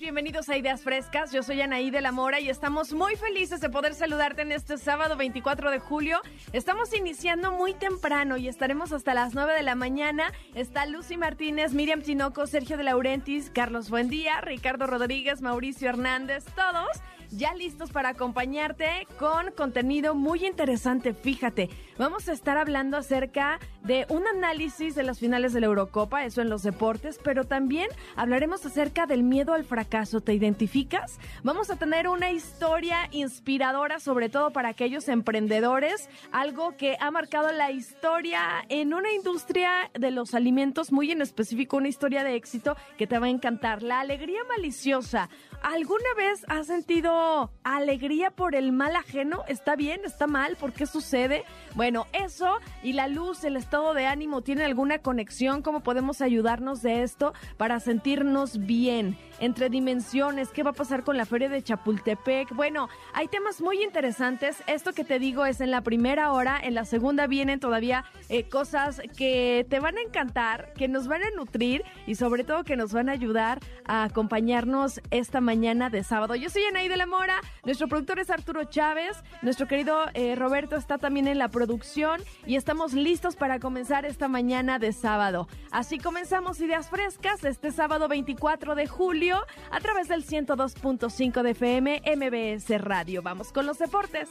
Bienvenidos a Ideas Frescas. Yo soy Anaí de la Mora y estamos muy felices de poder saludarte en este sábado 24 de julio. Estamos iniciando muy temprano y estaremos hasta las 9 de la mañana. Está Lucy Martínez, Miriam Tinoco, Sergio de Laurentis, Carlos Buendía, Ricardo Rodríguez, Mauricio Hernández, todos ya listos para acompañarte con contenido muy interesante. Fíjate, vamos a estar hablando acerca de un análisis de las finales de la Eurocopa, eso en los deportes, pero también hablaremos acerca del miedo al fracaso. ¿Te identificas? Vamos a tener una historia inspiradora, sobre todo para aquellos emprendedores, algo que ha marcado la historia en una industria de los alimentos muy en específico, una historia de éxito que te va a encantar. La alegría maliciosa. ¿Alguna vez has sentido alegría por el mal ajeno, ¿está bien? ¿Está mal? ¿Por qué sucede? Bueno, eso y la luz, el estado de ánimo, ¿tiene alguna conexión? ¿Cómo podemos ayudarnos de esto para sentirnos bien? Entre dimensiones, ¿qué va a pasar con la feria de Chapultepec? Bueno, hay temas muy interesantes. Esto que te digo es en la primera hora, en la segunda vienen todavía eh, cosas que te van a encantar, que nos van a nutrir y sobre todo que nos van a ayudar a acompañarnos esta mañana de sábado. Yo soy Anaí de la Mora, nuestro productor es Arturo Chávez, nuestro querido eh, Roberto está también en la producción y estamos listos para comenzar esta mañana de sábado. Así comenzamos Ideas Frescas este sábado 24 de julio a través del 102.5 de FM MBS Radio. Vamos con los deportes.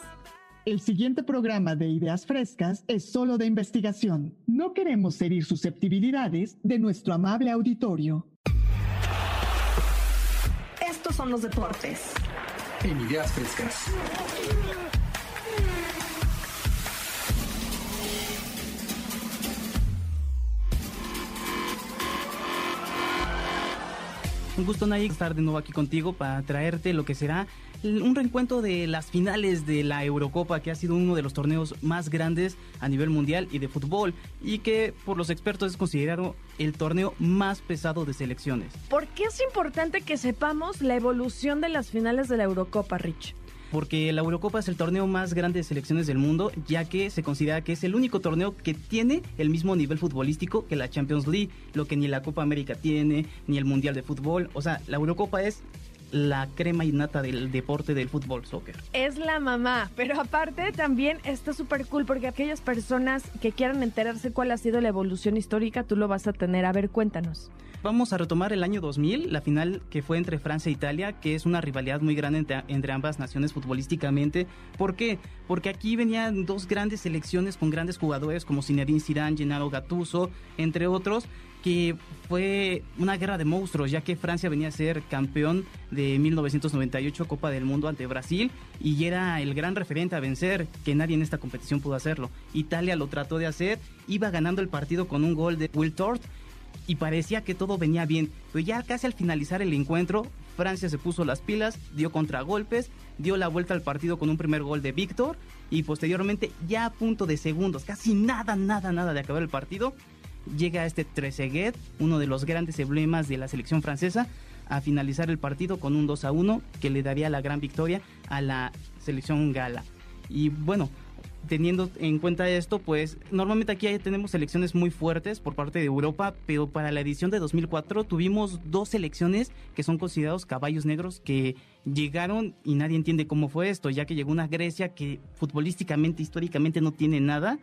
El siguiente programa de Ideas Frescas es solo de investigación. No queremos herir susceptibilidades de nuestro amable auditorio. Estos son los deportes en Ideas Frescas. Un gusto, Nayik, estar de nuevo aquí contigo para traerte lo que será un reencuentro de las finales de la Eurocopa, que ha sido uno de los torneos más grandes a nivel mundial y de fútbol, y que por los expertos es considerado el torneo más pesado de selecciones. ¿Por qué es importante que sepamos la evolución de las finales de la Eurocopa, Rich? Porque la Eurocopa es el torneo más grande de selecciones del mundo, ya que se considera que es el único torneo que tiene el mismo nivel futbolístico que la Champions League, lo que ni la Copa América tiene, ni el Mundial de Fútbol. O sea, la Eurocopa es la crema innata del deporte del fútbol soccer. Es la mamá, pero aparte también está súper cool porque aquellas personas que quieran enterarse cuál ha sido la evolución histórica, tú lo vas a tener. A ver, cuéntanos. Vamos a retomar el año 2000, la final que fue entre Francia e Italia, que es una rivalidad muy grande entre, ambas naciones futbolísticamente. ¿Por qué? Porque aquí venían dos grandes selecciones con grandes jugadores como Zinedine Zidane, Gennaro Gattuso, entre otros, que fue una guerra de monstruos, ya que Francia venía a ser campeón de 1998 Copa del Mundo ante Brasil y era el gran referente a vencer, que nadie en esta competición pudo hacerlo. Italia lo trató de hacer, iba ganando el partido con un gol de Will Tort y parecía que todo venía bien, pero ya casi al finalizar el encuentro, Francia se puso las pilas, dio contragolpes, dio la vuelta al partido con un primer gol de Víctor y posteriormente ya a punto de segundos, casi nada, nada, nada de acabar el partido, llega este Trezeguet, uno de los grandes emblemas de la selección francesa, a finalizar el partido con un 2 a 1 que le daría la gran victoria a la selección gala. Y bueno, teniendo en cuenta esto, pues normalmente aquí tenemos selecciones muy fuertes por parte de Europa, pero para la edición de 2004 tuvimos dos selecciones que son considerados caballos negros que llegaron y nadie entiende cómo fue esto, ya que llegó una Grecia que futbolísticamente, históricamente no tiene nada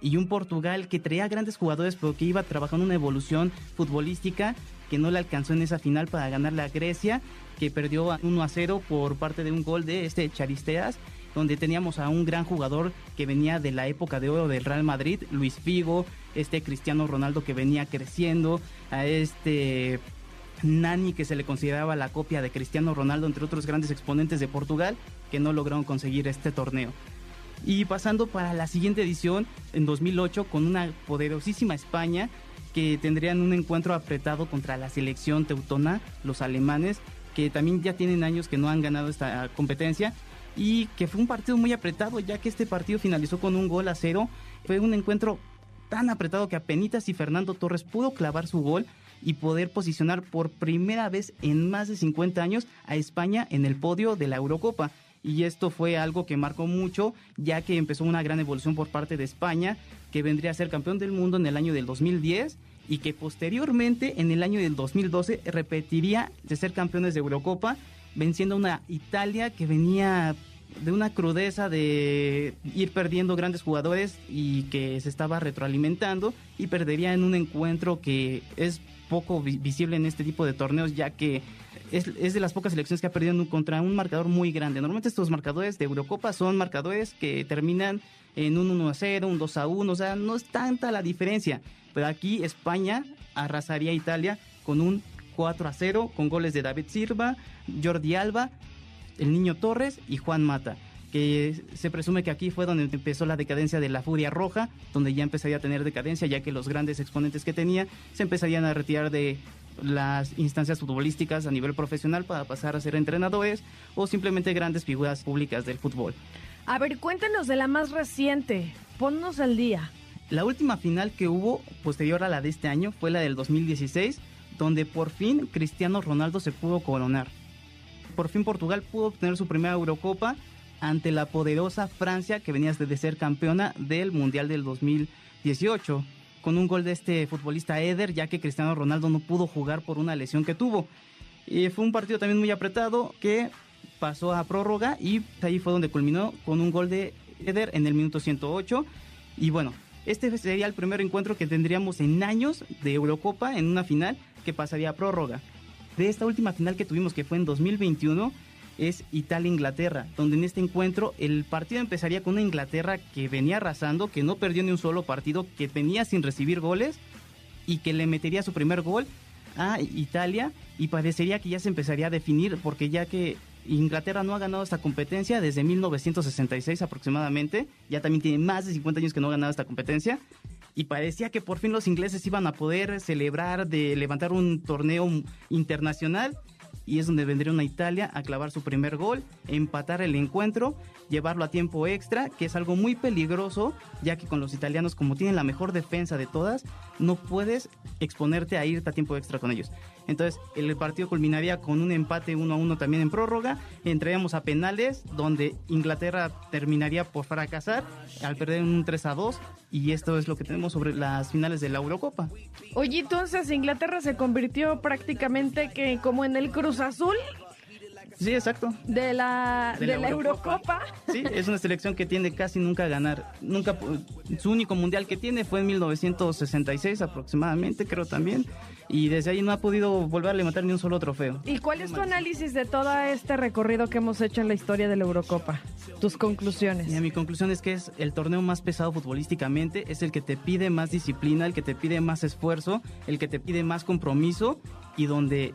y un Portugal que traía grandes jugadores pero que iba trabajando una evolución futbolística que no le alcanzó en esa final para ganarle a Grecia, que perdió 1 a 0 por parte de un gol de este Charisteas, donde teníamos a un gran jugador que venía de la época de oro del Real Madrid, Luis Figo, este Cristiano Ronaldo que venía creciendo, a este Nani que se le consideraba la copia de Cristiano Ronaldo, entre otros grandes exponentes de Portugal, que no lograron conseguir este torneo. Y pasando para la siguiente edición, en 2008, con una poderosísima España, que tendrían un encuentro apretado contra la selección teutona, los alemanes, que también ya tienen años que no han ganado esta competencia. Y que fue un partido muy apretado ya que este partido finalizó con un gol a cero. Fue un encuentro tan apretado que apenas y Fernando Torres pudo clavar su gol y poder posicionar por primera vez en más de 50 años a España en el podio de la Eurocopa. Y esto fue algo que marcó mucho, ya que empezó una gran evolución por parte de España, que vendría a ser campeón del mundo en el año del 2010 y que posteriormente en el año del 2012 repetiría de ser campeones de Eurocopa, venciendo una Italia que venía de una crudeza de ir perdiendo grandes jugadores y que se estaba retroalimentando y perdería en un encuentro que es poco visible en este tipo de torneos ya que es, es, de las pocas selecciones que ha perdido contra un marcador muy grande. Normalmente estos marcadores de Eurocopa son marcadores que terminan en un 1 a 0, un 2 a 1, o sea, no es tanta la diferencia. Pero aquí España arrasaría a Italia con un 4 a 0, con goles de David Silva, Jordi Alba, el Niño Torres y Juan Mata que se presume que aquí fue donde empezó la decadencia de la Furia Roja, donde ya empezaría a tener decadencia, ya que los grandes exponentes que tenía se empezarían a retirar de las instancias futbolísticas a nivel profesional para pasar a ser entrenadores o simplemente grandes figuras públicas del fútbol. A ver, cuéntanos de la más reciente, ponnos al día. La última final que hubo posterior a la de este año fue la del 2016, donde por fin Cristiano Ronaldo se pudo coronar. Por fin Portugal pudo obtener su primera Eurocopa ante la poderosa Francia que venía de ser campeona del Mundial del 2018 con un gol de este futbolista Eder, ya que Cristiano Ronaldo no pudo jugar por una lesión que tuvo. Y fue un partido también muy apretado que pasó a prórroga y ahí fue donde culminó con un gol de Eder en el minuto 108. Y bueno, este sería el primer encuentro que tendríamos en años de Eurocopa en una final que pasaría a prórroga. De esta última final que tuvimos, que fue en 2021, es Italia-Inglaterra, donde en este encuentro el partido empezaría con una Inglaterra que venía arrasando, que no perdió ni un solo partido, que venía sin recibir goles y que le metería su primer gol a Italia y parecería que ya se empezaría a definir porque ya que Inglaterra no ha ganado esta competencia desde 1966 aproximadamente, ya también tiene más de 50 años que no ha ganado esta competencia y parecía que por fin los ingleses iban a poder celebrar de levantar un torneo internacional y es donde vendría una Italia a clavar su primer gol, empatar el encuentro, llevarlo a tiempo extra, que es algo muy peligroso, ya que con los italianos, como tienen la mejor defensa de todas, no puedes exponerte a irte a tiempo extra con ellos. Entonces, el partido culminaría con un empate 1 a 1 también en prórroga. Entraríamos a penales, donde Inglaterra terminaría por fracasar al perder un 3 a 2. Y esto es lo que tenemos sobre las finales de la Eurocopa. Oye, entonces Inglaterra se convirtió prácticamente que como en el Cruz Azul Sí, exacto. De la, de, la, Eurocopa. Sí, es una selección que tiende casi nunca a ganar. Nunca, su único mundial que tiene fue en 1966 aproximadamente, creo también. Y desde ahí no ha podido volver a levantar ni un solo trofeo. ¿Y cuál es tu análisis de todo este recorrido que hemos hecho en la historia de la Eurocopa? Tus conclusiones. mi conclusión es que es el torneo más pesado futbolísticamente, es el que te pide más disciplina, el que te pide más esfuerzo, el que te pide más compromiso y donde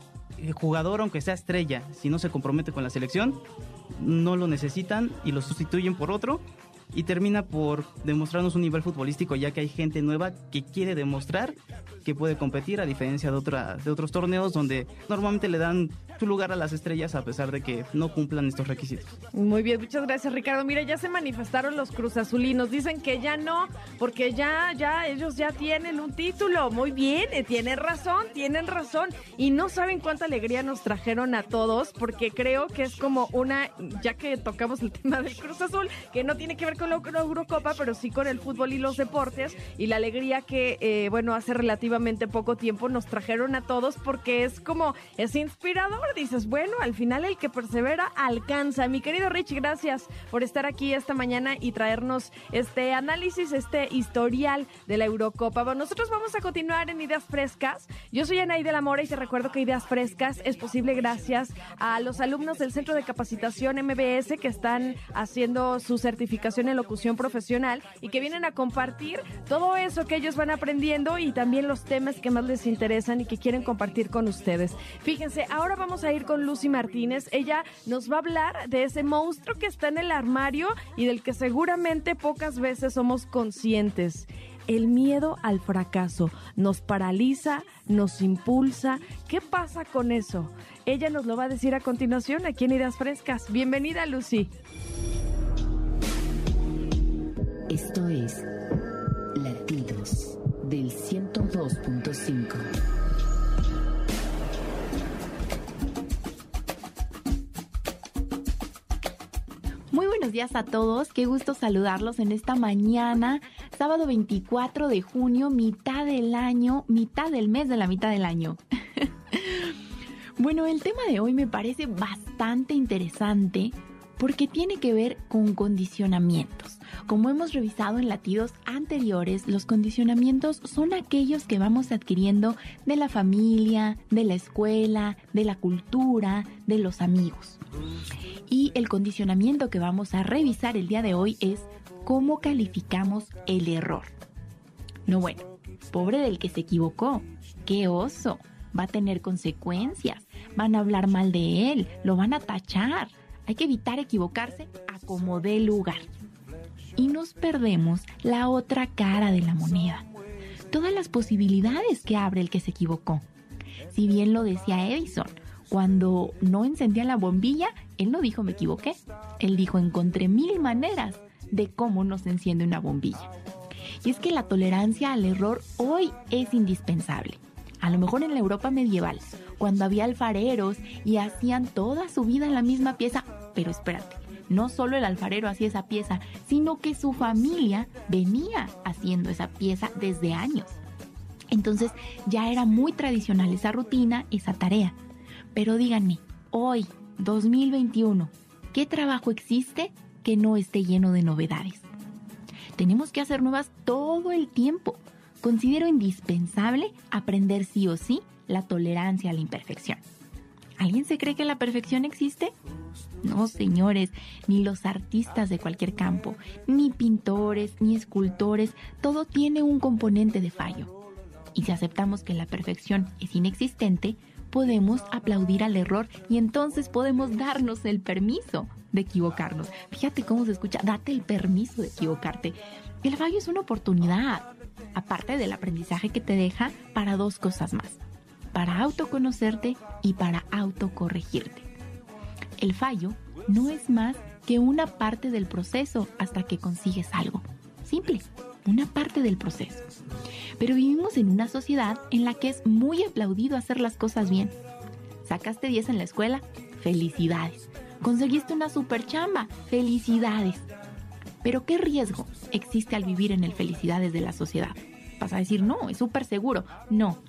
jugador, aunque sea estrella, si no se compromete con la selección, no lo necesitan y lo sustituyen por otro y termina por demostrarnos un nivel futbolístico ya que hay gente nueva que quiere demostrar que puede competir a diferencia de, otra, de otros torneos donde normalmente le dan su lugar a las estrellas a pesar de que no cumplan estos requisitos. Muy bien, muchas gracias Ricardo. Mira, ya se manifestaron los Cruz Azulinos, dicen que ya no, porque ya, ya ellos ya tienen un título. Muy bien, eh, tienen razón, tienen razón. Y no saben cuánta alegría nos trajeron a todos, porque creo que es como una, ya que tocamos el tema del Cruz Azul, que no tiene que ver con la Eurocopa, pero sí con el fútbol y los deportes, y la alegría que, eh, bueno, hace relativamente poco tiempo nos trajeron a todos, porque es como, es inspirador dices, bueno, al final el que persevera alcanza. Mi querido Rich, gracias por estar aquí esta mañana y traernos este análisis, este historial de la Eurocopa. Bueno, nosotros vamos a continuar en Ideas Frescas. Yo soy Anaí de la Mora y te recuerdo que Ideas Frescas es posible gracias a los alumnos del Centro de Capacitación MBS que están haciendo su certificación locución profesional y que vienen a compartir todo eso que ellos van aprendiendo y también los temas que más les interesan y que quieren compartir con ustedes. Fíjense, ahora vamos a ir con Lucy Martínez. Ella nos va a hablar de ese monstruo que está en el armario y del que seguramente pocas veces somos conscientes. el miedo al fracaso. Nos paraliza, nos impulsa. ¿Qué pasa con eso? Ella nos lo va a decir a continuación aquí en Ideas Frescas. Bienvenida, Lucy. Esto es Latidos del 102.5. Muy buenos días a todos, qué gusto saludarlos en esta mañana, sábado 24 de junio, mitad del año, mitad del mes de la mitad del año. bueno, el tema de hoy me parece bastante interesante porque tiene que ver con condicionamientos. Como hemos revisado en latidos anteriores, los condicionamientos son aquellos que vamos adquiriendo de la familia, de la escuela, de la cultura, de los amigos. Y el condicionamiento que vamos a revisar el día de hoy es cómo calificamos el error. No bueno, pobre del que se equivocó. ¡Qué oso! Va a tener consecuencias. Van a hablar mal de él, lo van a tachar. Hay que evitar equivocarse a como dé lugar. Y nos perdemos la otra cara de la moneda. Todas las posibilidades que abre el que se equivocó. Si bien lo decía Edison, cuando no encendía la bombilla, él no dijo me equivoqué. Él dijo encontré mil maneras de cómo no se enciende una bombilla. Y es que la tolerancia al error hoy es indispensable. A lo mejor en la Europa medieval, cuando había alfareros y hacían toda su vida en la misma pieza, pero espérate, no solo el alfarero hacía esa pieza, sino que su familia venía haciendo esa pieza desde años. Entonces ya era muy tradicional esa rutina, esa tarea. Pero díganme, hoy, 2021, ¿qué trabajo existe que no esté lleno de novedades? Tenemos que hacer nuevas todo el tiempo. Considero indispensable aprender sí o sí la tolerancia a la imperfección. ¿Alguien se cree que la perfección existe? No, señores, ni los artistas de cualquier campo, ni pintores, ni escultores, todo tiene un componente de fallo. Y si aceptamos que la perfección es inexistente, podemos aplaudir al error y entonces podemos darnos el permiso de equivocarnos. Fíjate cómo se escucha, date el permiso de equivocarte. El fallo es una oportunidad, aparte del aprendizaje que te deja para dos cosas más, para autoconocerte y para autocorregirte. El fallo no es más que una parte del proceso hasta que consigues algo. Simple, una parte del proceso. Pero vivimos en una sociedad en la que es muy aplaudido hacer las cosas bien. Sacaste 10 en la escuela, felicidades. Conseguiste una super chamba, felicidades. Pero ¿qué riesgo existe al vivir en el felicidades de la sociedad? Vas a decir, no, es súper seguro. No.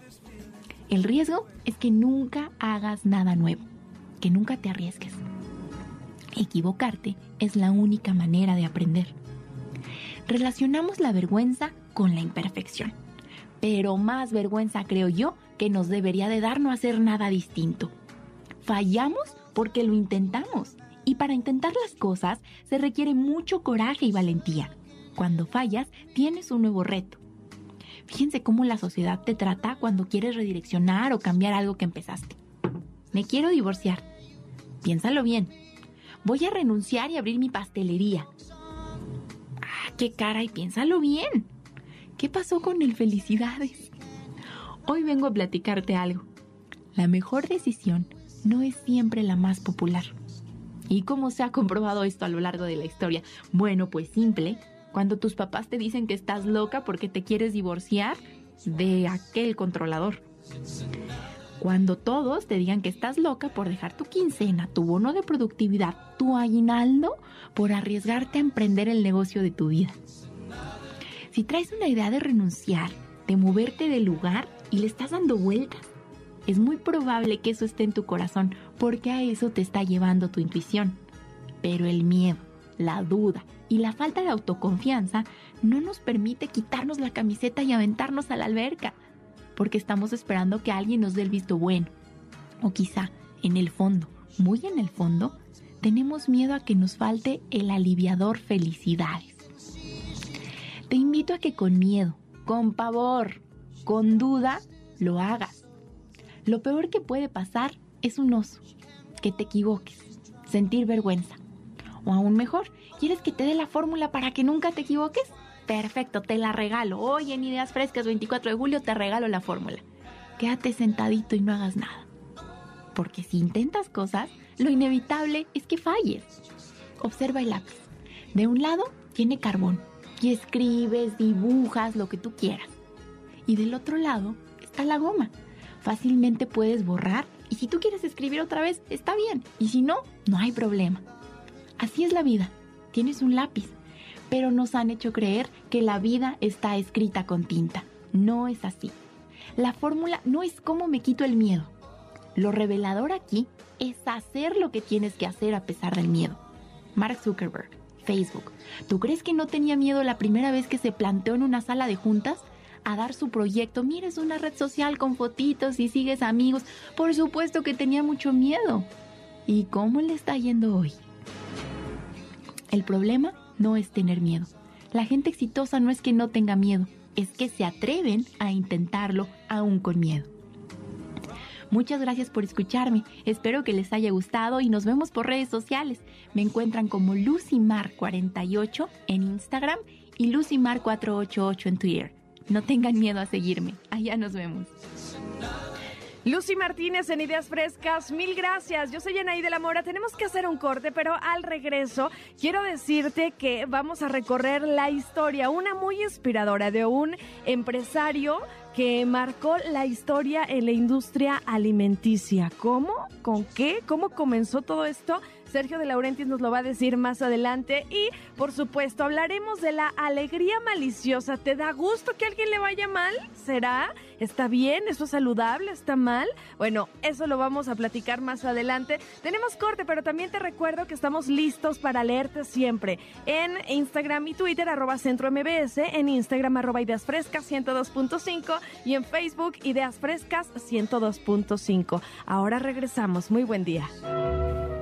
El riesgo es que nunca hagas nada nuevo, que nunca te arriesgues. Equivocarte es la única manera de aprender. Relacionamos la vergüenza con la imperfección pero más vergüenza creo yo que nos debería de dar no hacer nada distinto. Fallamos porque lo intentamos y para intentar las cosas se requiere mucho coraje y valentía. Cuando fallas, tienes un nuevo reto. Fíjense cómo la sociedad te trata cuando quieres redireccionar o cambiar algo que empezaste. Me quiero divorciar. Piénsalo bien. Voy a renunciar y abrir mi pastelería. Ah, qué cara y piénsalo bien. ¿Qué pasó con el felicidades? Hoy vengo a platicarte algo. La mejor decisión no es siempre la más popular. ¿Y cómo se ha comprobado esto a lo largo de la historia? Bueno, pues simple. Cuando tus papás te dicen que estás loca porque te quieres divorciar de aquel controlador. Cuando todos te digan que estás loca por dejar tu quincena, tu bono de productividad, tu aguinaldo, por arriesgarte a emprender el negocio de tu vida. Si traes una idea de renunciar, de moverte del lugar y le estás dando vueltas, es muy probable que eso esté en tu corazón porque a eso te está llevando tu intuición. Pero el miedo, la duda y la falta de autoconfianza no nos permite quitarnos la camiseta y aventarnos a la alberca, porque estamos esperando que alguien nos dé el visto bueno. O quizá, en el fondo, muy en el fondo, tenemos miedo a que nos falte el aliviador felicidades. Te invito a que con miedo, con pavor, con duda, lo hagas. Lo peor que puede pasar es un oso, que te equivoques, sentir vergüenza. O aún mejor, ¿Quieres que te dé la fórmula para que nunca te equivoques? Perfecto, te la regalo. Hoy en Ideas Frescas 24 de julio te regalo la fórmula. Quédate sentadito y no hagas nada. Porque si intentas cosas, lo inevitable es que falles. Observa el lápiz. De un lado tiene carbón y escribes, dibujas, lo que tú quieras. Y del otro lado está la goma. Fácilmente puedes borrar y si tú quieres escribir otra vez, está bien. Y si no, no hay problema. Así es la vida. Tienes un lápiz, pero nos han hecho creer que la vida está escrita con tinta. No es así. La fórmula no es cómo me quito el miedo. Lo revelador aquí es hacer lo que tienes que hacer a pesar del miedo. Mark Zuckerberg, Facebook. ¿Tú crees que no tenía miedo la primera vez que se planteó en una sala de juntas a dar su proyecto? Mires una red social con fotitos y sigues amigos. Por supuesto que tenía mucho miedo. ¿Y cómo le está yendo hoy? El problema no es tener miedo. La gente exitosa no es que no tenga miedo, es que se atreven a intentarlo aún con miedo. Muchas gracias por escucharme. Espero que les haya gustado y nos vemos por redes sociales. Me encuentran como Lucimar48 en Instagram y Lucimar488 en Twitter. No tengan miedo a seguirme. Allá nos vemos. Lucy Martínez en Ideas Frescas, mil gracias. Yo soy Anaí de la Mora. Tenemos que hacer un corte, pero al regreso quiero decirte que vamos a recorrer la historia, una muy inspiradora de un empresario que marcó la historia en la industria alimenticia. ¿Cómo? ¿Con qué? ¿Cómo comenzó todo esto? Sergio de Laurentiis nos lo va a decir más adelante y por supuesto hablaremos de la alegría maliciosa. ¿Te da gusto que alguien le vaya mal? ¿Será? ¿Está bien? ¿Eso es saludable? ¿Está mal? Bueno, eso lo vamos a platicar más adelante. Tenemos corte, pero también te recuerdo que estamos listos para leerte siempre en Instagram y Twitter arroba centro MBS, en Instagram arroba ideas frescas 102.5 y en Facebook ideas frescas 102.5. Ahora regresamos. Muy buen día.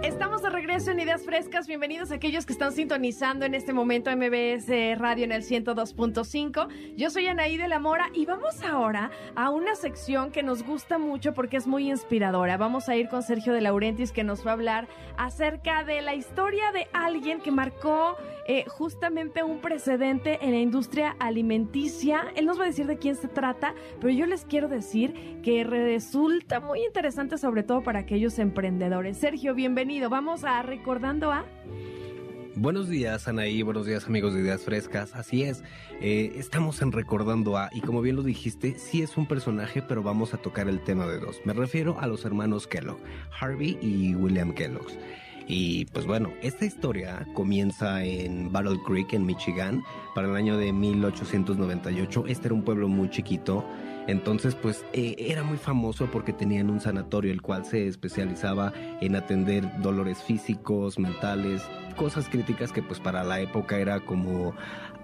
Estamos de regreso en Ideas Frescas. Bienvenidos a aquellos que están sintonizando en este momento MBS Radio en el 102.5. Yo soy Anaí de la Mora y vamos ahora a una sección que nos gusta mucho porque es muy inspiradora. Vamos a ir con Sergio de Laurentis que nos va a hablar acerca de la historia de alguien que marcó eh, justamente un precedente en la industria alimenticia. Él nos va a decir de quién se trata, pero yo les quiero decir que resulta muy interesante sobre todo para aquellos emprendedores. Sergio, bienvenido. Vamos a recordando a... Buenos días, Anaí. Buenos días, amigos de Ideas Frescas. Así es, eh, estamos en Recordando a, y como bien lo dijiste, sí es un personaje, pero vamos a tocar el tema de dos. Me refiero a los hermanos Kellogg, Harvey y William Kellogg. Y pues bueno, esta historia comienza en Battle Creek, en Michigan, para el año de 1898. Este era un pueblo muy chiquito entonces, pues eh, era muy famoso porque tenían un sanatorio el cual se especializaba en atender dolores físicos, mentales, cosas críticas que pues para la época era como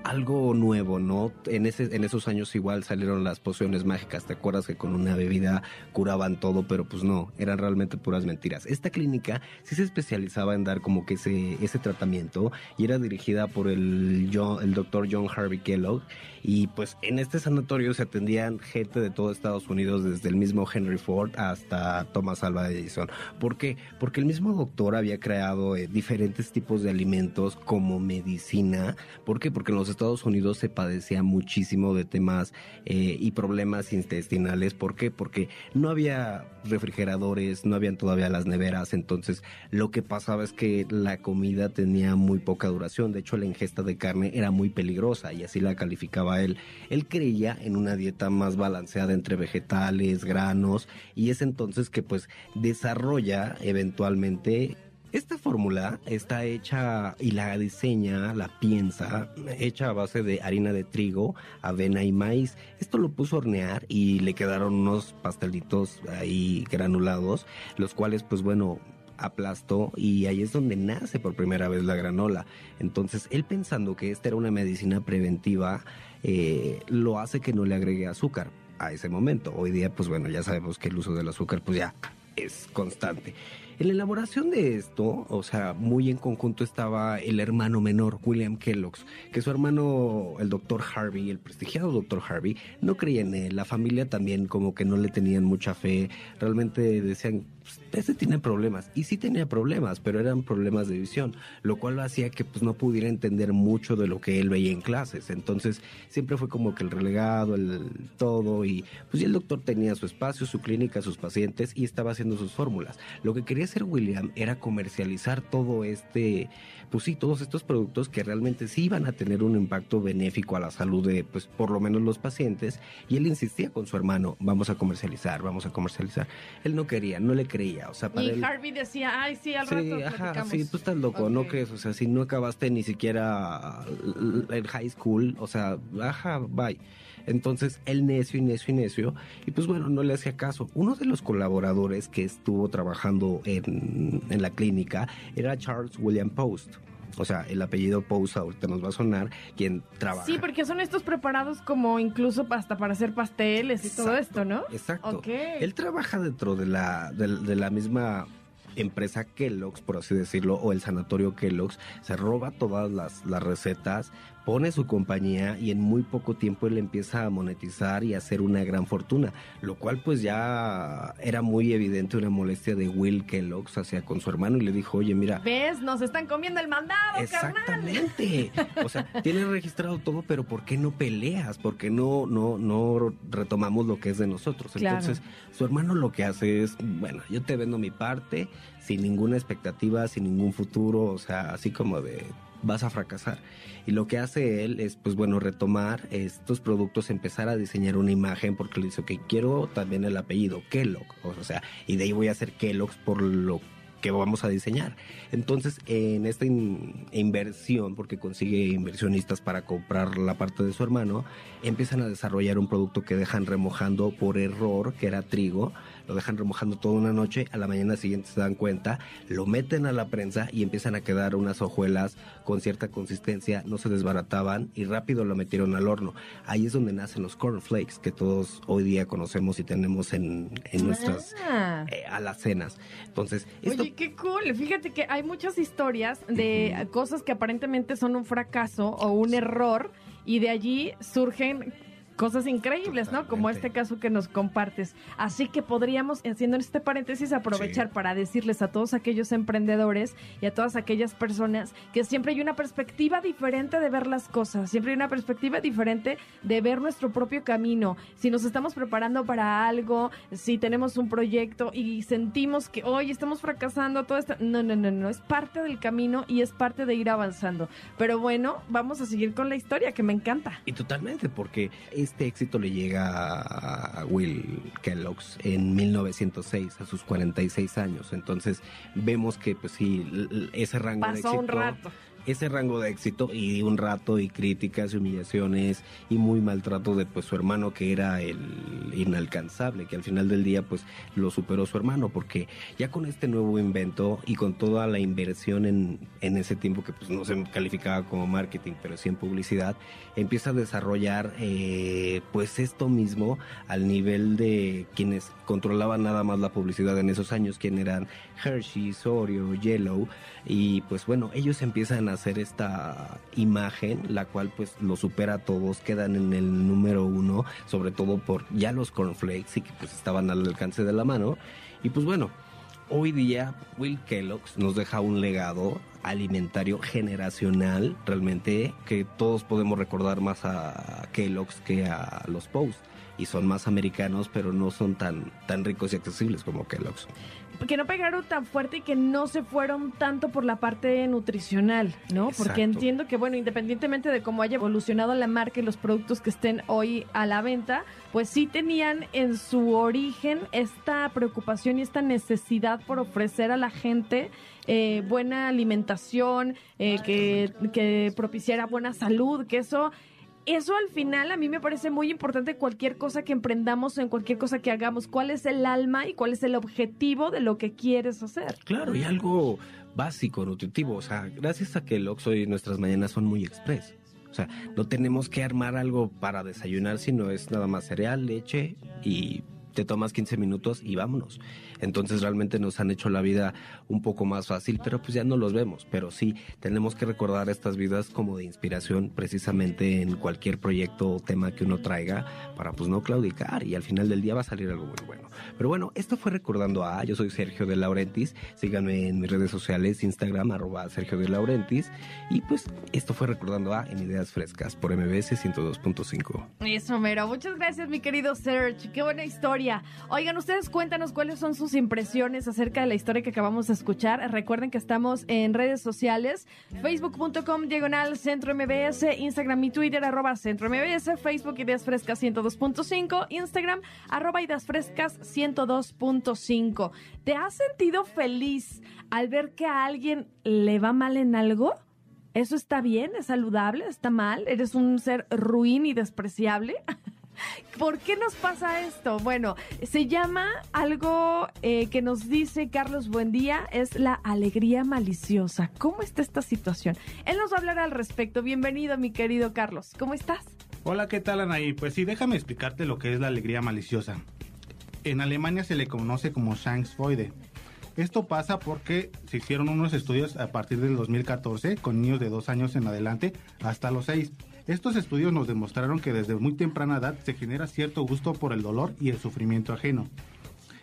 algo nuevo, ¿no? En, ese, en esos años igual salieron las pociones mágicas, ¿te acuerdas que con una bebida curaban todo? Pero pues no, eran realmente puras mentiras. Esta clínica sí se especializaba en dar como que ese, ese tratamiento y era dirigida por el, el doctor John Harvey Kellogg y pues en este sanatorio se atendían gente de todo Estados Unidos, desde el mismo Henry Ford hasta Thomas Alva Edison. ¿Por qué? Porque el mismo doctor había creado eh, diferentes tipos de alimentos como medicina. ¿Por qué? Porque en los Estados Unidos se padecía muchísimo de temas eh, y problemas intestinales. ¿Por qué? Porque no había refrigeradores, no habían todavía las neveras, entonces lo que pasaba es que la comida tenía muy poca duración. De hecho, la ingesta de carne era muy peligrosa y así la calificaba él. Él creía en una dieta más balanceada entre vegetales, granos, y es entonces que pues desarrolla eventualmente esta fórmula está hecha y la diseña, la piensa, hecha a base de harina de trigo, avena y maíz. Esto lo puso a hornear y le quedaron unos pastelitos ahí granulados, los cuales pues bueno, aplastó y ahí es donde nace por primera vez la granola. Entonces él pensando que esta era una medicina preventiva, eh, lo hace que no le agregue azúcar a ese momento. Hoy día, pues bueno, ya sabemos que el uso del azúcar pues ya es constante. En la elaboración de esto, o sea, muy en conjunto estaba el hermano menor, William Kellogg, que su hermano, el doctor Harvey, el prestigiado doctor Harvey, no creía en él. La familia también como que no le tenían mucha fe. Realmente decían, pues, ese tiene problemas. Y sí tenía problemas, pero eran problemas de visión, lo cual hacía que pues no pudiera entender mucho de lo que él veía en clases. Entonces siempre fue como que el relegado, el todo, y pues el doctor tenía su espacio, su clínica, sus pacientes y estaba haciendo sus fórmulas. Lo que quería hacer William era comercializar todo este, pues sí, todos estos productos que realmente sí iban a tener un impacto benéfico a la salud de, pues por lo menos los pacientes. Y él insistía con su hermano, vamos a comercializar, vamos a comercializar. Él no quería, no le creía. O sea, para y él, Harvey decía, ay, sí, al Sí, rato ajá, platicamos". sí, tú estás loco, ¿no Ok. crees? O sea, si no acabaste ni siquiera el high school, o sea, ajá, bye. Entonces, él necio y necio y necio, y pues bueno, no le hacía caso. Uno de los colaboradores que estuvo trabajando en, en la clínica era Charles William Post. O sea, el apellido Post ahorita nos va a sonar, quien trabaja. Sí, porque son estos preparados como incluso hasta para hacer pasteles y todo esto, ¿no? Exacto. Ok. Él trabaja dentro de la, de, de la misma empresa Kellogg's, por así decirlo, o el sanatorio Kellogg's, se roba todas las, las recetas, pone su compañía y en muy poco tiempo él empieza a monetizar y a hacer una gran fortuna, lo cual pues ya era muy evidente una molestia de Will Kellogg's hacia con su hermano y le dijo, oye, mira, ¿Ves? Nos están comiendo el mandado, carnal. Exactamente. O sea, tienes registrado todo, pero ¿por qué no peleas? ¿Por qué no, no, no retomamos lo que es de nosotros? Claro. Entonces, su hermano lo que hace es, bueno, yo te vendo mi parte sin ninguna expectativa, sin ningún futuro, o sea, así como de vas a fracasar. Y lo que hace él es, pues bueno, retomar estos productos, empezar a diseñar una imagen, porque le dice, ok, quiero también el apellido Kellogg, o sea, y de ahí voy a hacer Kellogg's por lo que vamos a diseñar. Entonces, en esta in- inversión, porque consigue inversionistas para comprar la parte de su hermano, empiezan a desarrollar un producto que dejan remojando por error, que era trigo, lo dejan remojando toda una noche, a la mañana siguiente se dan cuenta, lo meten a la prensa y empiezan a quedar unas hojuelas con cierta consistencia, no se desbarataban y rápido lo metieron al horno. Ahí es donde nacen los cornflakes que todos hoy día conocemos y tenemos en, en nuestras Ah. eh, alacenas. Entonces, esto Oye, qué cool. Fíjate que hay muchas historias de cosas que aparentemente son un fracaso o un error y de allí surgen cosas increíbles, ¿no? Como este caso que nos compartes. Así que podríamos, haciendo este paréntesis, aprovechar Sí. para decirles a todos aquellos emprendedores y a todas aquellas personas que siempre hay una perspectiva diferente de ver las cosas, siempre hay una perspectiva diferente de ver nuestro propio camino. Si nos estamos preparando para algo, si tenemos un proyecto y sentimos que hoy estamos fracasando, todo esto, no, no, no, no, es parte del camino y es parte de ir avanzando. Pero bueno, vamos a seguir con la historia que me encanta. Y totalmente, porque este éxito le llega a Will Kellogg's en 1906, a sus 46 años. Entonces vemos que, pues sí, ese rango de éxito. un rato. Ese rango de éxito y un rato y críticas y humillaciones y muy maltrato de pues su hermano que era el inalcanzable, que al final del día pues lo superó su hermano, porque ya con este nuevo invento y con toda la inversión en, en ese tiempo que pues no se calificaba como marketing, pero sí en publicidad, empieza a desarrollar eh, pues esto mismo al nivel de quienes controlaban nada más la publicidad en esos años, quien eran Hershey, Oreo, Yellow, y pues bueno, ellos empiezan a hacer esta imagen, la cual pues lo supera a todos, quedan en el número uno, sobre todo por ya los cornflakes y que pues estaban al alcance de la mano, y pues bueno, Hoy día Will Kellogg's nos deja un legado alimentario generacional realmente que todos podemos recordar más a Kellogg's que a los Post y son más americanos pero no son tan tan ricos y accesibles como Kellogg's. Que no pegaron tan fuerte y que no se fueron tanto por la parte nutricional, ¿no? Porque entiendo que, bueno, independientemente de cómo haya evolucionado la marca y los productos que estén hoy a la venta, pues sí tenían en su origen esta preocupación y esta necesidad por ofrecer a la gente eh, buena alimentación, eh, que, que propiciara buena salud, que eso eso al final a mí me parece muy importante cualquier cosa que emprendamos o en cualquier cosa que hagamos. ¿Cuál es el alma y cuál es el objetivo de lo que quieres hacer? Claro, y algo básico, nutritivo, o sea, gracias a Kellogg's hoy nuestras mañanas son muy express. O sea, no tenemos que armar algo para desayunar, sino es nada más cereal, leche y te tomas 15 minutos y vámonos. Entonces realmente nos han hecho la vida un poco más fácil, pero pues ya no los vemos. Pero sí, tenemos que recordar estas vidas como de inspiración precisamente en cualquier proyecto o tema que uno traiga para pues no claudicar y al final del día va a salir algo muy bueno. Pero bueno, esto fue recordando a, yo soy Sergio de Laurentis, síganme en mis redes sociales, Instagram, arroba Sergio de Laurentis, y pues esto fue recordando a en Ideas Frescas por MBS 102.5. Eso, mero. Muchas gracias, mi querido Serge. Qué buena historia. Oigan, ustedes cuéntanos cuáles son sus impresiones acerca de la historia que acabamos de escuchar. Recuerden que estamos en redes sociales, facebook.com diagonal centro MBS, Instagram y Twitter arroba centro MBS, Facebook Ideas Frescas 102.5, Instagram arroba Ideas Frescas 102.5. ¿Te has sentido feliz al ver que a alguien le va mal en algo? ¿Eso está bien? ¿Es saludable? ¿Está mal? ¿Eres un ser ruin y despreciable? ¿Por qué nos pasa esto? Bueno, se llama algo eh, que nos dice Carlos Buendía, es la alegría maliciosa. ¿Cómo está esta situación? Él nos va a hablar al respecto. Bienvenido, mi querido Carlos. ¿Cómo estás? Hola, ¿qué tal, Anaí? Pues sí, déjame explicarte lo que es la alegría maliciosa. En Alemania se le conoce como Schadenfreude. Esto pasa porque se hicieron unos estudios a partir del 2014 con niños de dos años en adelante hasta los seis. Estos estudios nos demostraron que desde muy temprana edad se genera cierto gusto por el dolor y el sufrimiento ajeno.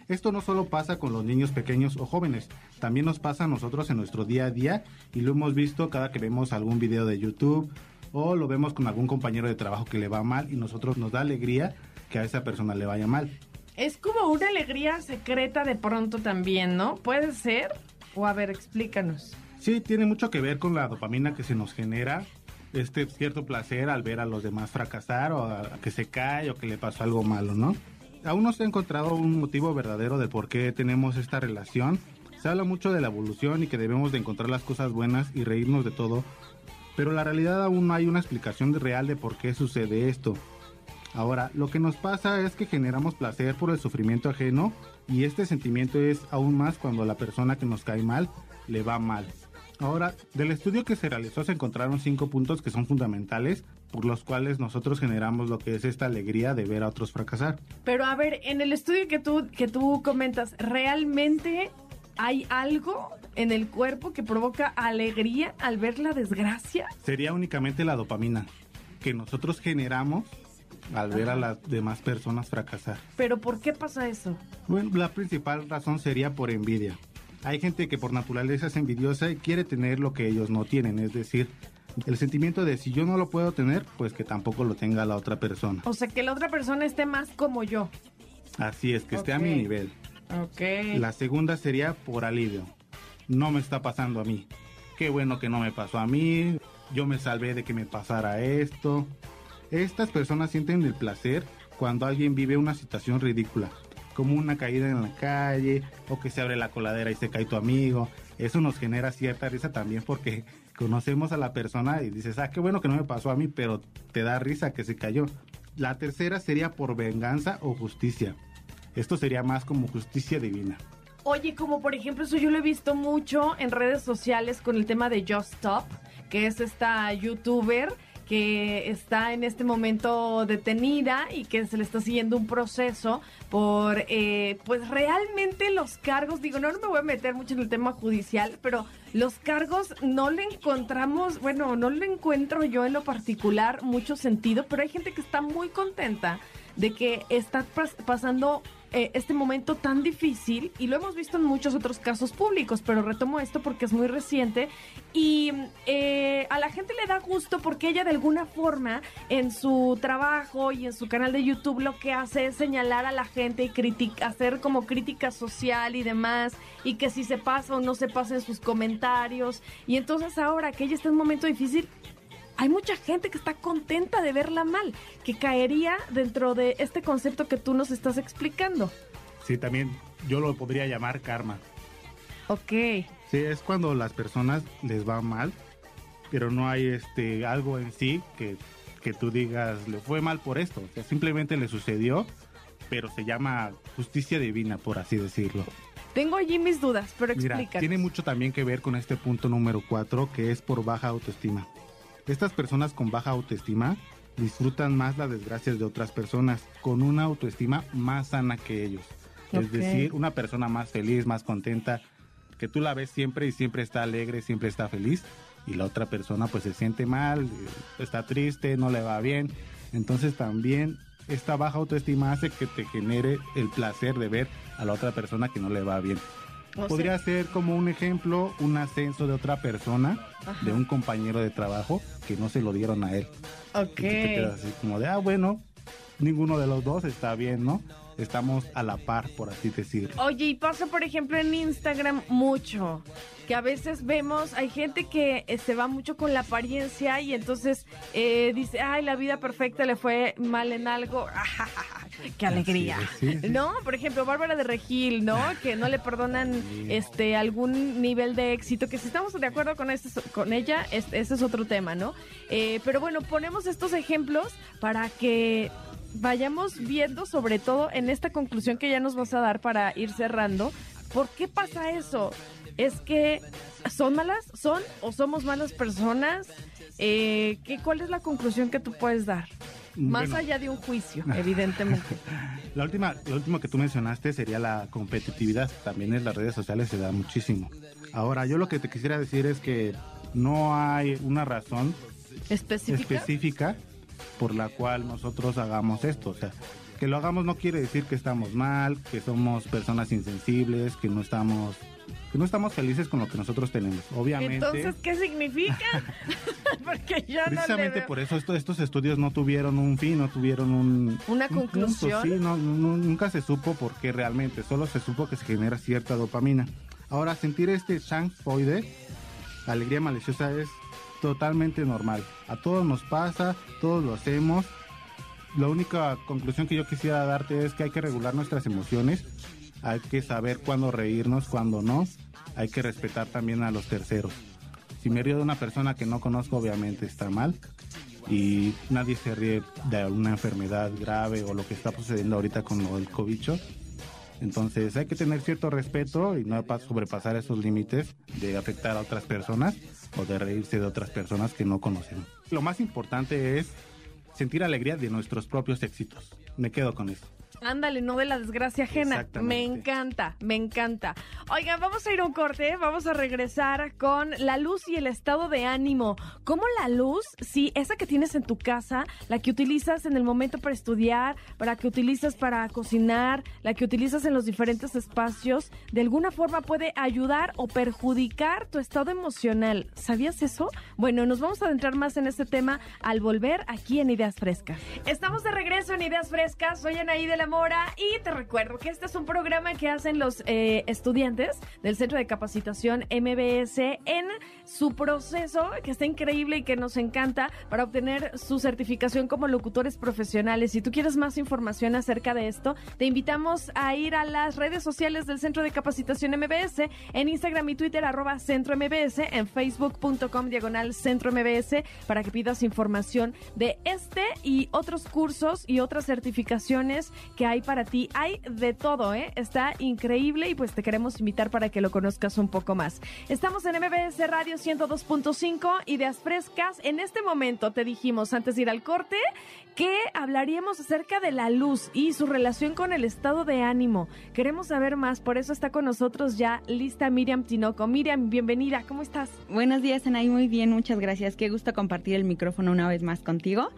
Esto no solo pasa con los niños pequeños o jóvenes, también nos pasa a nosotros en nuestro día a día y lo hemos visto cada que vemos algún video de YouTube o lo vemos con algún compañero de trabajo que le va mal y nosotros nos da alegría que a esa persona le vaya mal. Es como una alegría secreta de pronto también, ¿no? ¿Puede ser? O a ver, explícanos. Sí, tiene mucho que ver con la dopamina que se nos genera, este cierto placer al ver a los demás fracasar o a, que se cae o que le pasó algo malo, ¿no? Aún no se ha encontrado un motivo verdadero de por qué tenemos esta relación. Se habla mucho de la evolución y que debemos de encontrar las cosas buenas y reírnos de todo, pero la realidad aún no hay una explicación real de por qué sucede esto. Ahora, lo que nos pasa es que generamos placer por el sufrimiento ajeno y este sentimiento es aún más cuando la persona que nos cae mal le va mal. Ahora, del estudio que se realizó se encontraron cinco puntos que son fundamentales por los cuales nosotros generamos lo que es esta alegría de ver a otros fracasar. Pero a ver, en el estudio que tú, que tú comentas, ¿realmente hay algo en el cuerpo que provoca alegría al ver la desgracia? Sería únicamente la dopamina que nosotros generamos al ver a las demás personas fracasar. ¿Pero por qué pasa eso? Bueno, la principal razón sería por envidia. Hay gente que por naturaleza es envidiosa y quiere tener lo que ellos no tienen, es decir, el sentimiento de si yo no lo puedo tener, pues que tampoco lo tenga la otra persona. O sea, que la otra persona esté más como yo. Así es, que esté a mi nivel. Ok. La segunda sería por alivio. No me está pasando a mí. Qué bueno que no me pasó a mí. Yo me salvé de que me pasara esto. Estas personas sienten el placer cuando alguien vive una situación ridícula, como una caída en la calle o que se abre la coladera y se cae tu amigo. Eso nos genera cierta risa también porque conocemos a la persona y dices, ah, qué bueno que no me pasó a mí, pero te da risa que se cayó. La tercera sería por venganza o justicia. Esto sería más como justicia divina. Oye, como por ejemplo, eso yo lo he visto mucho en redes sociales con el tema de Just Stop, que es esta youtuber que está en este momento detenida y que se le está siguiendo un proceso por, eh, pues realmente los cargos, digo, no, no me voy a meter mucho en el tema judicial, pero los cargos no le encontramos, bueno, no le encuentro yo en lo particular mucho sentido, pero hay gente que está muy contenta de que está pasando eh, este momento tan difícil y lo hemos visto en muchos otros casos públicos, pero retomo esto porque es muy reciente y eh, a la gente le da gusto porque ella de alguna forma en su trabajo y en su canal de YouTube lo que hace es señalar a la gente y hacer como crítica social y demás y que si se pasa o no se pasa en sus comentarios. Y entonces ahora que ella está en un momento difícil hay mucha gente que está contenta de verla mal, que caería dentro de este concepto que tú nos estás explicando. Sí, también yo lo podría llamar karma. Ok. Sí, es cuando las personas les va mal, pero no hay este algo en sí que, que tú digas, le fue mal por esto. O sea, simplemente le sucedió, pero se llama justicia divina, por así decirlo. Tengo allí mis dudas, pero explícanos. tiene mucho también que ver con este punto número cuatro, que es por baja autoestima. Estas personas con baja autoestima disfrutan más las desgracias de otras personas con una autoestima más sana que ellos. Es decir, una persona más feliz, más contenta, que tú la ves siempre y siempre está alegre, siempre está feliz, y la otra persona pues se siente mal, está triste, no le va bien. Entonces también esta baja autoestima hace que te genere el placer de ver a la otra persona que no le va bien. O Podría ser como un ejemplo, un ascenso de otra persona, Ajá. de un compañero de trabajo que no se lo dieron a él. Ok. Y tú te quedas así como de, ah, bueno, ninguno de los dos está bien, ¿no? Estamos a la par, por así decirlo. Oye, y pasa, por ejemplo, en Instagram mucho, que a veces vemos, hay gente que eh, se va mucho con la apariencia y entonces eh, dice, ay, la vida perfecta le fue mal en algo. ¡Qué alegría! Es, sí, sí. ¿No? Por ejemplo, Bárbara de Regil, ¿no? Que no le perdonan este algún nivel de éxito, que si estamos de acuerdo con, este, con ella, es- ese es otro tema, ¿no? Eh, pero bueno, ponemos estos ejemplos para que vayamos viendo, sobre todo en esta conclusión que ya nos vas a dar para ir cerrando, ¿por qué pasa eso? Es que son malas, son o somos malas personas. Eh, ¿qué, ¿Cuál es la conclusión que tú puedes dar? Más Bueno. allá de un juicio, evidentemente. La última, lo último que tú mencionaste sería la competitividad. También en las redes sociales se da muchísimo. Ahora, yo lo que te quisiera decir es que no hay una razón ¿Específica? específica por la cual nosotros hagamos esto. O sea, que lo hagamos no quiere decir que estamos mal, que somos personas insensibles, que no estamos, que no estamos felices con lo que nosotros tenemos. Obviamente. Entonces, ¿qué significa? Porque yo no le Precisamente veo. por eso esto- estos estudios no tuvieron un fin, no tuvieron un... Una un punto, conclusión. sí, no, no- nunca se supo por qué realmente, solo se supo que se genera cierta dopamina. Ahora, sentir este schadenfreude, alegría maliciosa, es totalmente normal. A todos nos pasa, todos lo hacemos. La única conclusión que yo quisiera darte es que hay que regular nuestras emociones, hay que saber cuándo reírnos, cuándo no, hay que respetar también a los terceros. Si me río de una persona que no conozco, obviamente está mal. Y nadie se ríe de una enfermedad grave o lo que está sucediendo ahorita con del cobicho. Entonces hay que tener cierto respeto y no pa- sobrepasar esos límites de afectar a otras personas o de reírse de otras personas que no conocemos. Lo más importante es sentir alegría de nuestros propios éxitos. Me quedo con eso. Ándale, no de la desgracia ajena. Me encanta, me encanta. Oigan, vamos a ir a un corte, vamos a regresar con la luz y el estado de ánimo. ¿Cómo la luz, sí, esa que tienes en tu casa, la que utilizas en el momento para estudiar, para que utilizas para cocinar, la que utilizas en los diferentes espacios, de alguna forma puede ayudar o perjudicar tu estado emocional? ¿Sabías eso? Bueno, nos vamos a adentrar más en este tema al volver aquí en Ideas Frescas. Estamos de regreso en Ideas Frescas. Soy Anaí de la Y te recuerdo que este es un programa que hacen los eh, estudiantes del Centro de Capacitación MBS en su proceso, que está increíble y que nos encanta para obtener su certificación como locutores profesionales. Si tú quieres más información acerca de esto, te invitamos a ir a las redes sociales del Centro de Capacitación MBS en Instagram y Twitter arroba Centro MBS, en facebook.com diagonal Centro MBS para que pidas información de este y otros cursos y otras certificaciones que hay para ti. Hay de todo, ¿eh? Está increíble y pues te queremos invitar para que lo conozcas un poco más. Estamos en MBS Radio 102.5, Ideas Frescas. En este momento te dijimos antes de ir al corte que hablaríamos acerca de la luz y su relación con el estado de ánimo. Queremos saber más, por eso está con nosotros ya lista Miriam Tinoco. Miriam, bienvenida, ¿cómo estás? Buenos días, Anaí. Muy bien, muchas gracias. Qué gusto compartir el micrófono una vez más contigo.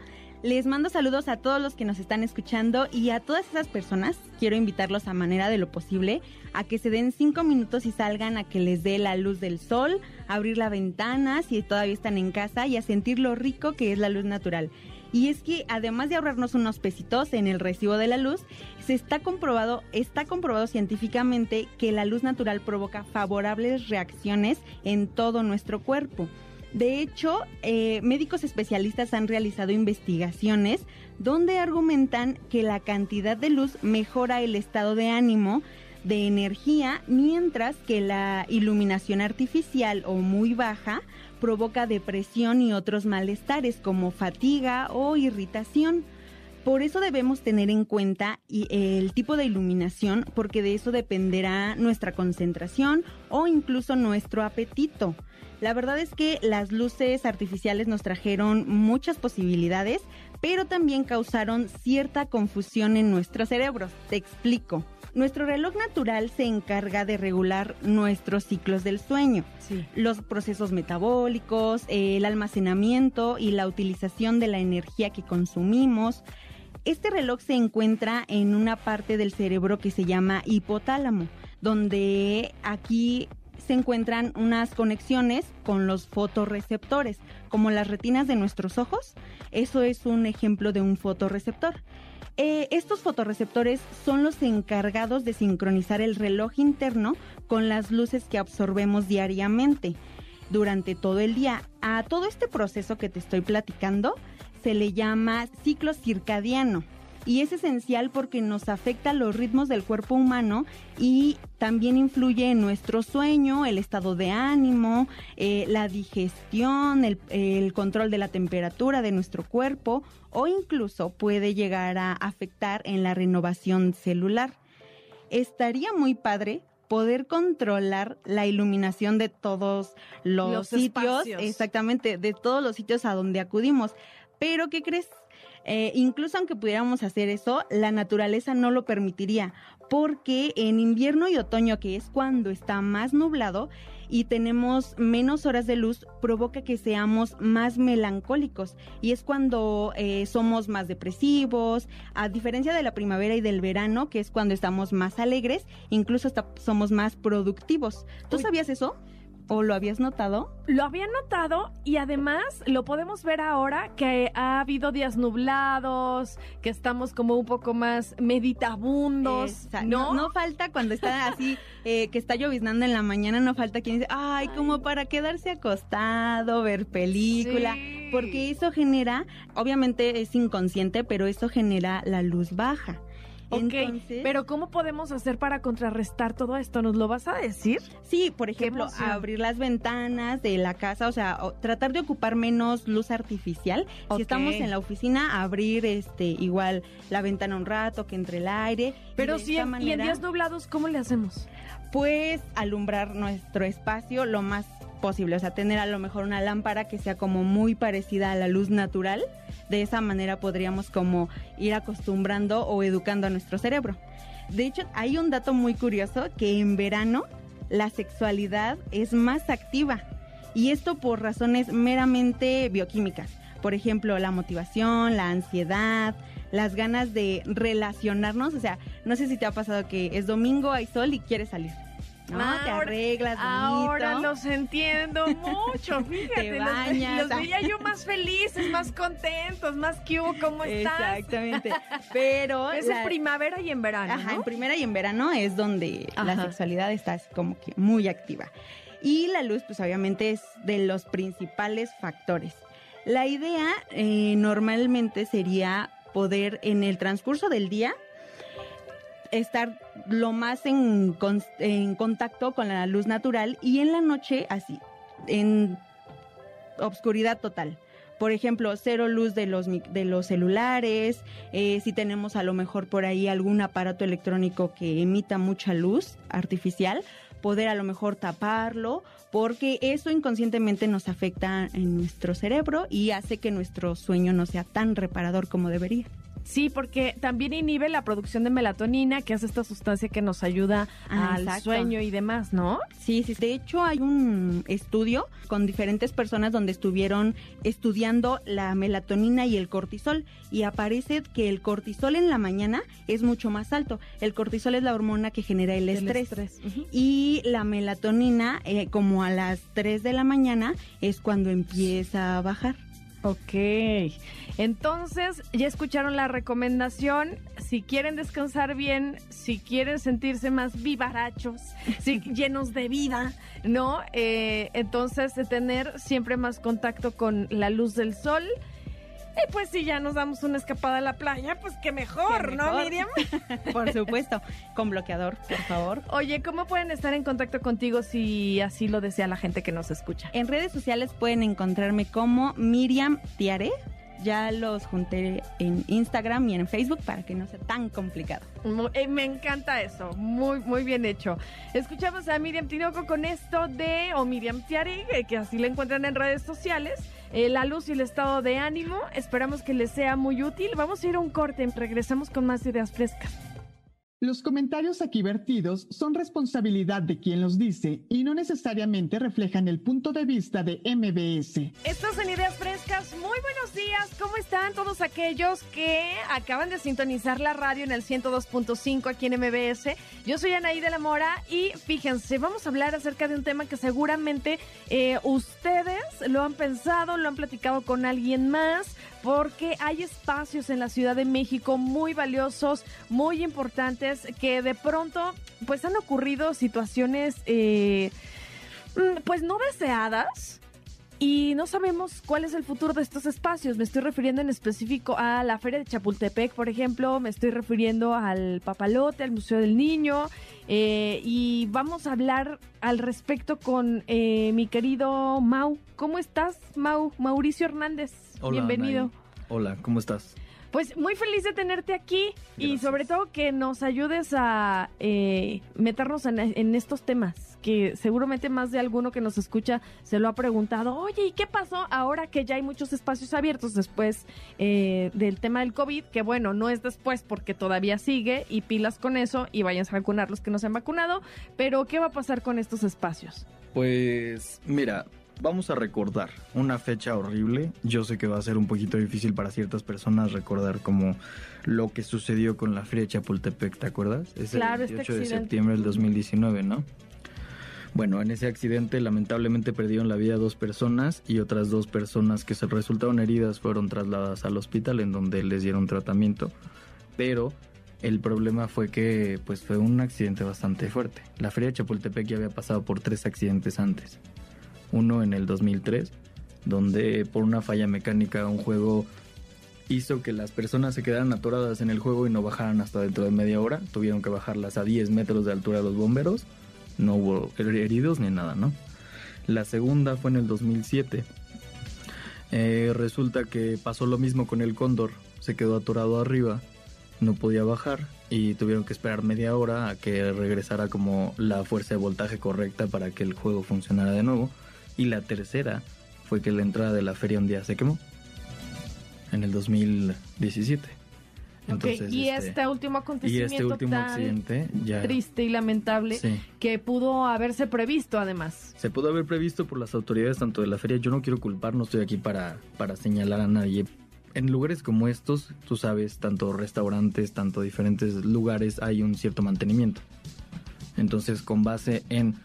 Les mando saludos a todos los que nos están escuchando y a todas esas personas. Quiero invitarlos a manera de lo posible a que se den cinco minutos y salgan a que les dé la luz del sol, a abrir la ventana si todavía están en casa y a sentir lo rico que es la luz natural. Y es que además de ahorrarnos unos pesitos en el recibo de la luz, se está comprobado, está comprobado científicamente que la luz natural provoca favorables reacciones en todo nuestro cuerpo. De hecho, eh, médicos especialistas han realizado investigaciones donde argumentan que la cantidad de luz mejora el estado de ánimo, de energía, mientras que la iluminación artificial o muy baja provoca depresión y otros malestares como fatiga o irritación. Por eso debemos tener en cuenta y- el tipo de iluminación, porque de eso dependerá nuestra concentración o incluso nuestro apetito. La verdad es que las luces artificiales nos trajeron muchas posibilidades, pero también causaron cierta confusión en nuestros cerebros. Te explico. Nuestro reloj natural se encarga de regular nuestros ciclos del sueño Sí. los procesos metabólicos, eh, el almacenamiento y la utilización de la energía que consumimos. Este reloj se encuentra en una parte del cerebro que se llama hipotálamo, donde aquí se encuentran unas conexiones con los fotorreceptores, como las retinas de nuestros ojos. Eso es un ejemplo de un fotorreceptor. Eh, estos fotorreceptores son los encargados de sincronizar el reloj interno con las luces que absorbemos diariamente durante todo el día. A todo este proceso que te estoy platicando se le llama ciclo circadiano y es esencial porque nos afecta los ritmos del cuerpo humano y también influye en nuestro sueño, el estado de ánimo, eh, la digestión, el, el control de la temperatura de nuestro cuerpo o incluso puede llegar a afectar en la renovación celular. Estaría muy padre poder controlar la iluminación de todos los, Los sitios, espacios. exactamente, de todos los sitios a donde acudimos. Pero, ¿qué crees? Eh, incluso aunque pudiéramos hacer eso, la naturaleza no lo permitiría, porque en invierno y otoño, que es cuando está más nublado y tenemos menos horas de luz, provoca que seamos más melancólicos y es cuando eh, somos más depresivos, a diferencia de la primavera y del verano, que es cuando estamos más alegres, incluso hasta somos más productivos. ¿Tú Uy. sabías eso? ¿O lo habías notado? Lo había notado y además lo podemos ver ahora que ha habido días nublados, que estamos como un poco más meditabundos, Esa- ¿no? no, no falta cuando está así, eh, que está lloviznando en la mañana, no falta quien dice, ay, como para quedarse acostado, ver película, Sí. porque eso genera, obviamente es inconsciente, pero eso genera la luz baja. Ok, Entonces- pero ¿cómo podemos hacer para contrarrestar todo esto? ¿Nos lo vas a decir? Sí, por ejemplo, abrir las ventanas de la casa, o sea, tratar de ocupar menos luz artificial. Si estamos en la oficina, abrir este igual la ventana un rato, que entre el aire. Pero de si y en días nublados, ¿cómo le hacemos? pues alumbrar nuestro espacio lo más posible, o sea, tener a lo mejor una lámpara que sea como muy parecida a la luz natural. De esa manera podríamos como ir acostumbrando o educando a nuestro cerebro. De hecho, hay un dato muy curioso que en verano la sexualidad es más activa y esto por razones meramente bioquímicas. Por ejemplo, la motivación, la ansiedad, las ganas de relacionarnos. O sea, no sé si te ha pasado que es domingo, hay sol y quieres salir. ¿No? te Ahora- arreglas bonito. Ahora los entiendo mucho, fíjate. los- bañas. Los, veía yo más felices, más contentos, más que hubo, ¿cómo estás? Exactamente. Pero la- es primavera y en verano, Ajá, ¿no? en primera y en verano es donde la sexualidad está como que muy activa. Y la luz, pues obviamente es de los principales factores. La idea eh, normalmente sería poder en el transcurso del día estar lo más en, con- en contacto con la luz natural y en la noche así, en obscuridad total. Por ejemplo, cero luz de los, de los celulares, eh, si tenemos a lo mejor por ahí algún aparato electrónico que emita mucha luz artificial, poder a lo mejor taparlo, porque eso inconscientemente nos afecta en nuestro cerebro y hace que nuestro sueño no sea tan reparador como debería. Sí, porque también inhibe la producción de melatonina, que es esta sustancia que nos ayuda Ah, al exacto. sueño y demás, ¿no? Sí, sí. De hecho, hay un estudio con diferentes personas donde estuvieron estudiando la melatonina y el cortisol y aparece que el cortisol en la mañana es mucho más alto. El cortisol es la hormona que genera el estrés. Y la melatonina, eh, como a las 3 de la mañana, es cuando empieza a bajar. Ok, entonces ya escucharon la recomendación. Si quieren descansar bien, si quieren sentirse más vivarachos, si, llenos de vida, ¿no? Eh, entonces de tener siempre más contacto con la luz del sol. Y pues si ya nos damos una escapada a la playa, pues qué mejor, Qué ¿no. Miriam? Por supuesto, con bloqueador, por favor. Oye, ¿cómo pueden estar en contacto contigo si así lo desea la gente que nos escucha? En redes sociales pueden encontrarme como Miriam Tiare Ya los junté en Instagram y en Facebook para que no sea tan complicado. Eh, me encanta eso, muy muy bien hecho. Escuchamos a Miriam Tinoco con esto de, o Miriam Tiari, eh, que así la encuentran en redes sociales, eh, la luz y el estado de ánimo. Esperamos que les sea muy útil. Vamos a ir a un corte, regresamos con más ideas frescas. Los comentarios aquí vertidos son responsabilidad de quien los dice y no necesariamente reflejan el punto de vista de MBS. Estas son Ideas Frescas. Muy buenos días. ¿Cómo están todos aquellos que acaban de sintonizar la radio en el 102.5 aquí en MBS? Yo soy Anaí de la Mora y fíjense, vamos a hablar acerca de un tema que seguramente eh, ustedes lo han pensado, lo han platicado con alguien más, porque hay espacios en la Ciudad de México muy valiosos, muy importantes, que de pronto pues han ocurrido situaciones eh, mm, pues no deseadas. Y no sabemos cuál es el futuro de estos espacios. Me estoy refiriendo en específico a la Feria de Chapultepec, por ejemplo. Me estoy refiriendo al Papalote, al Museo del Niño. Eh, y vamos a hablar al respecto con eh, mi querido Mau. ¿Cómo estás, Mau? Mauricio Hernández. Bienvenido. Hola, ¿cómo estás? Pues muy feliz de tenerte aquí y sobre todo que nos ayudes a eh, meternos en, estos temas, que seguramente más de alguno que nos escucha se lo ha preguntado, oye, ¿y qué pasó ahora que ya hay muchos espacios abiertos después eh, del tema del COVID? Que bueno, no es después porque todavía sigue y pilas con eso y vayan a vacunar los que no se han vacunado, pero ¿qué va a pasar con estos espacios? Pues mira, vamos a recordar una fecha horrible. Yo sé que va a ser un poquito difícil para ciertas personas recordar como lo que sucedió con la Feria de Chapultepec, ¿te acuerdas? Es el 28 este de septiembre del 2019, ¿no? Bueno, en ese accidente lamentablemente perdieron la vida dos personas y otras dos personas que se resultaron heridas fueron trasladadas al hospital en donde les dieron tratamiento. Pero el problema fue que pues fue un accidente bastante fuerte. La Feria de Chapultepec ya había pasado por tres accidentes antes uno en el 2003, donde por una falla mecánica un juego hizo que las personas se quedaran atoradas en el juego y no bajaran hasta dentro de media hora. Tuvieron que bajarlas a 10 metros de altura los bomberos. No hubo heridos ni nada, ¿no? La segunda fue en el 2007. Eh, resulta que pasó lo mismo con el cóndor. Se quedó atorado arriba, no podía bajar y tuvieron que esperar media hora a que regresara como la fuerza de voltaje correcta para que el juego funcionara de nuevo. Y la tercera fue que la entrada de la feria un día se quemó. En el 2017. Entonces, y este, este, último acontecimiento y este último accidente ya, triste y lamentable que pudo haberse previsto además. Se pudo haber previsto por las autoridades tanto de la feria. Yo no quiero culpar, no estoy aquí para, para señalar a nadie. En lugares como estos, tú sabes, tanto restaurantes, tanto diferentes lugares, hay un cierto mantenimiento. Entonces, con base en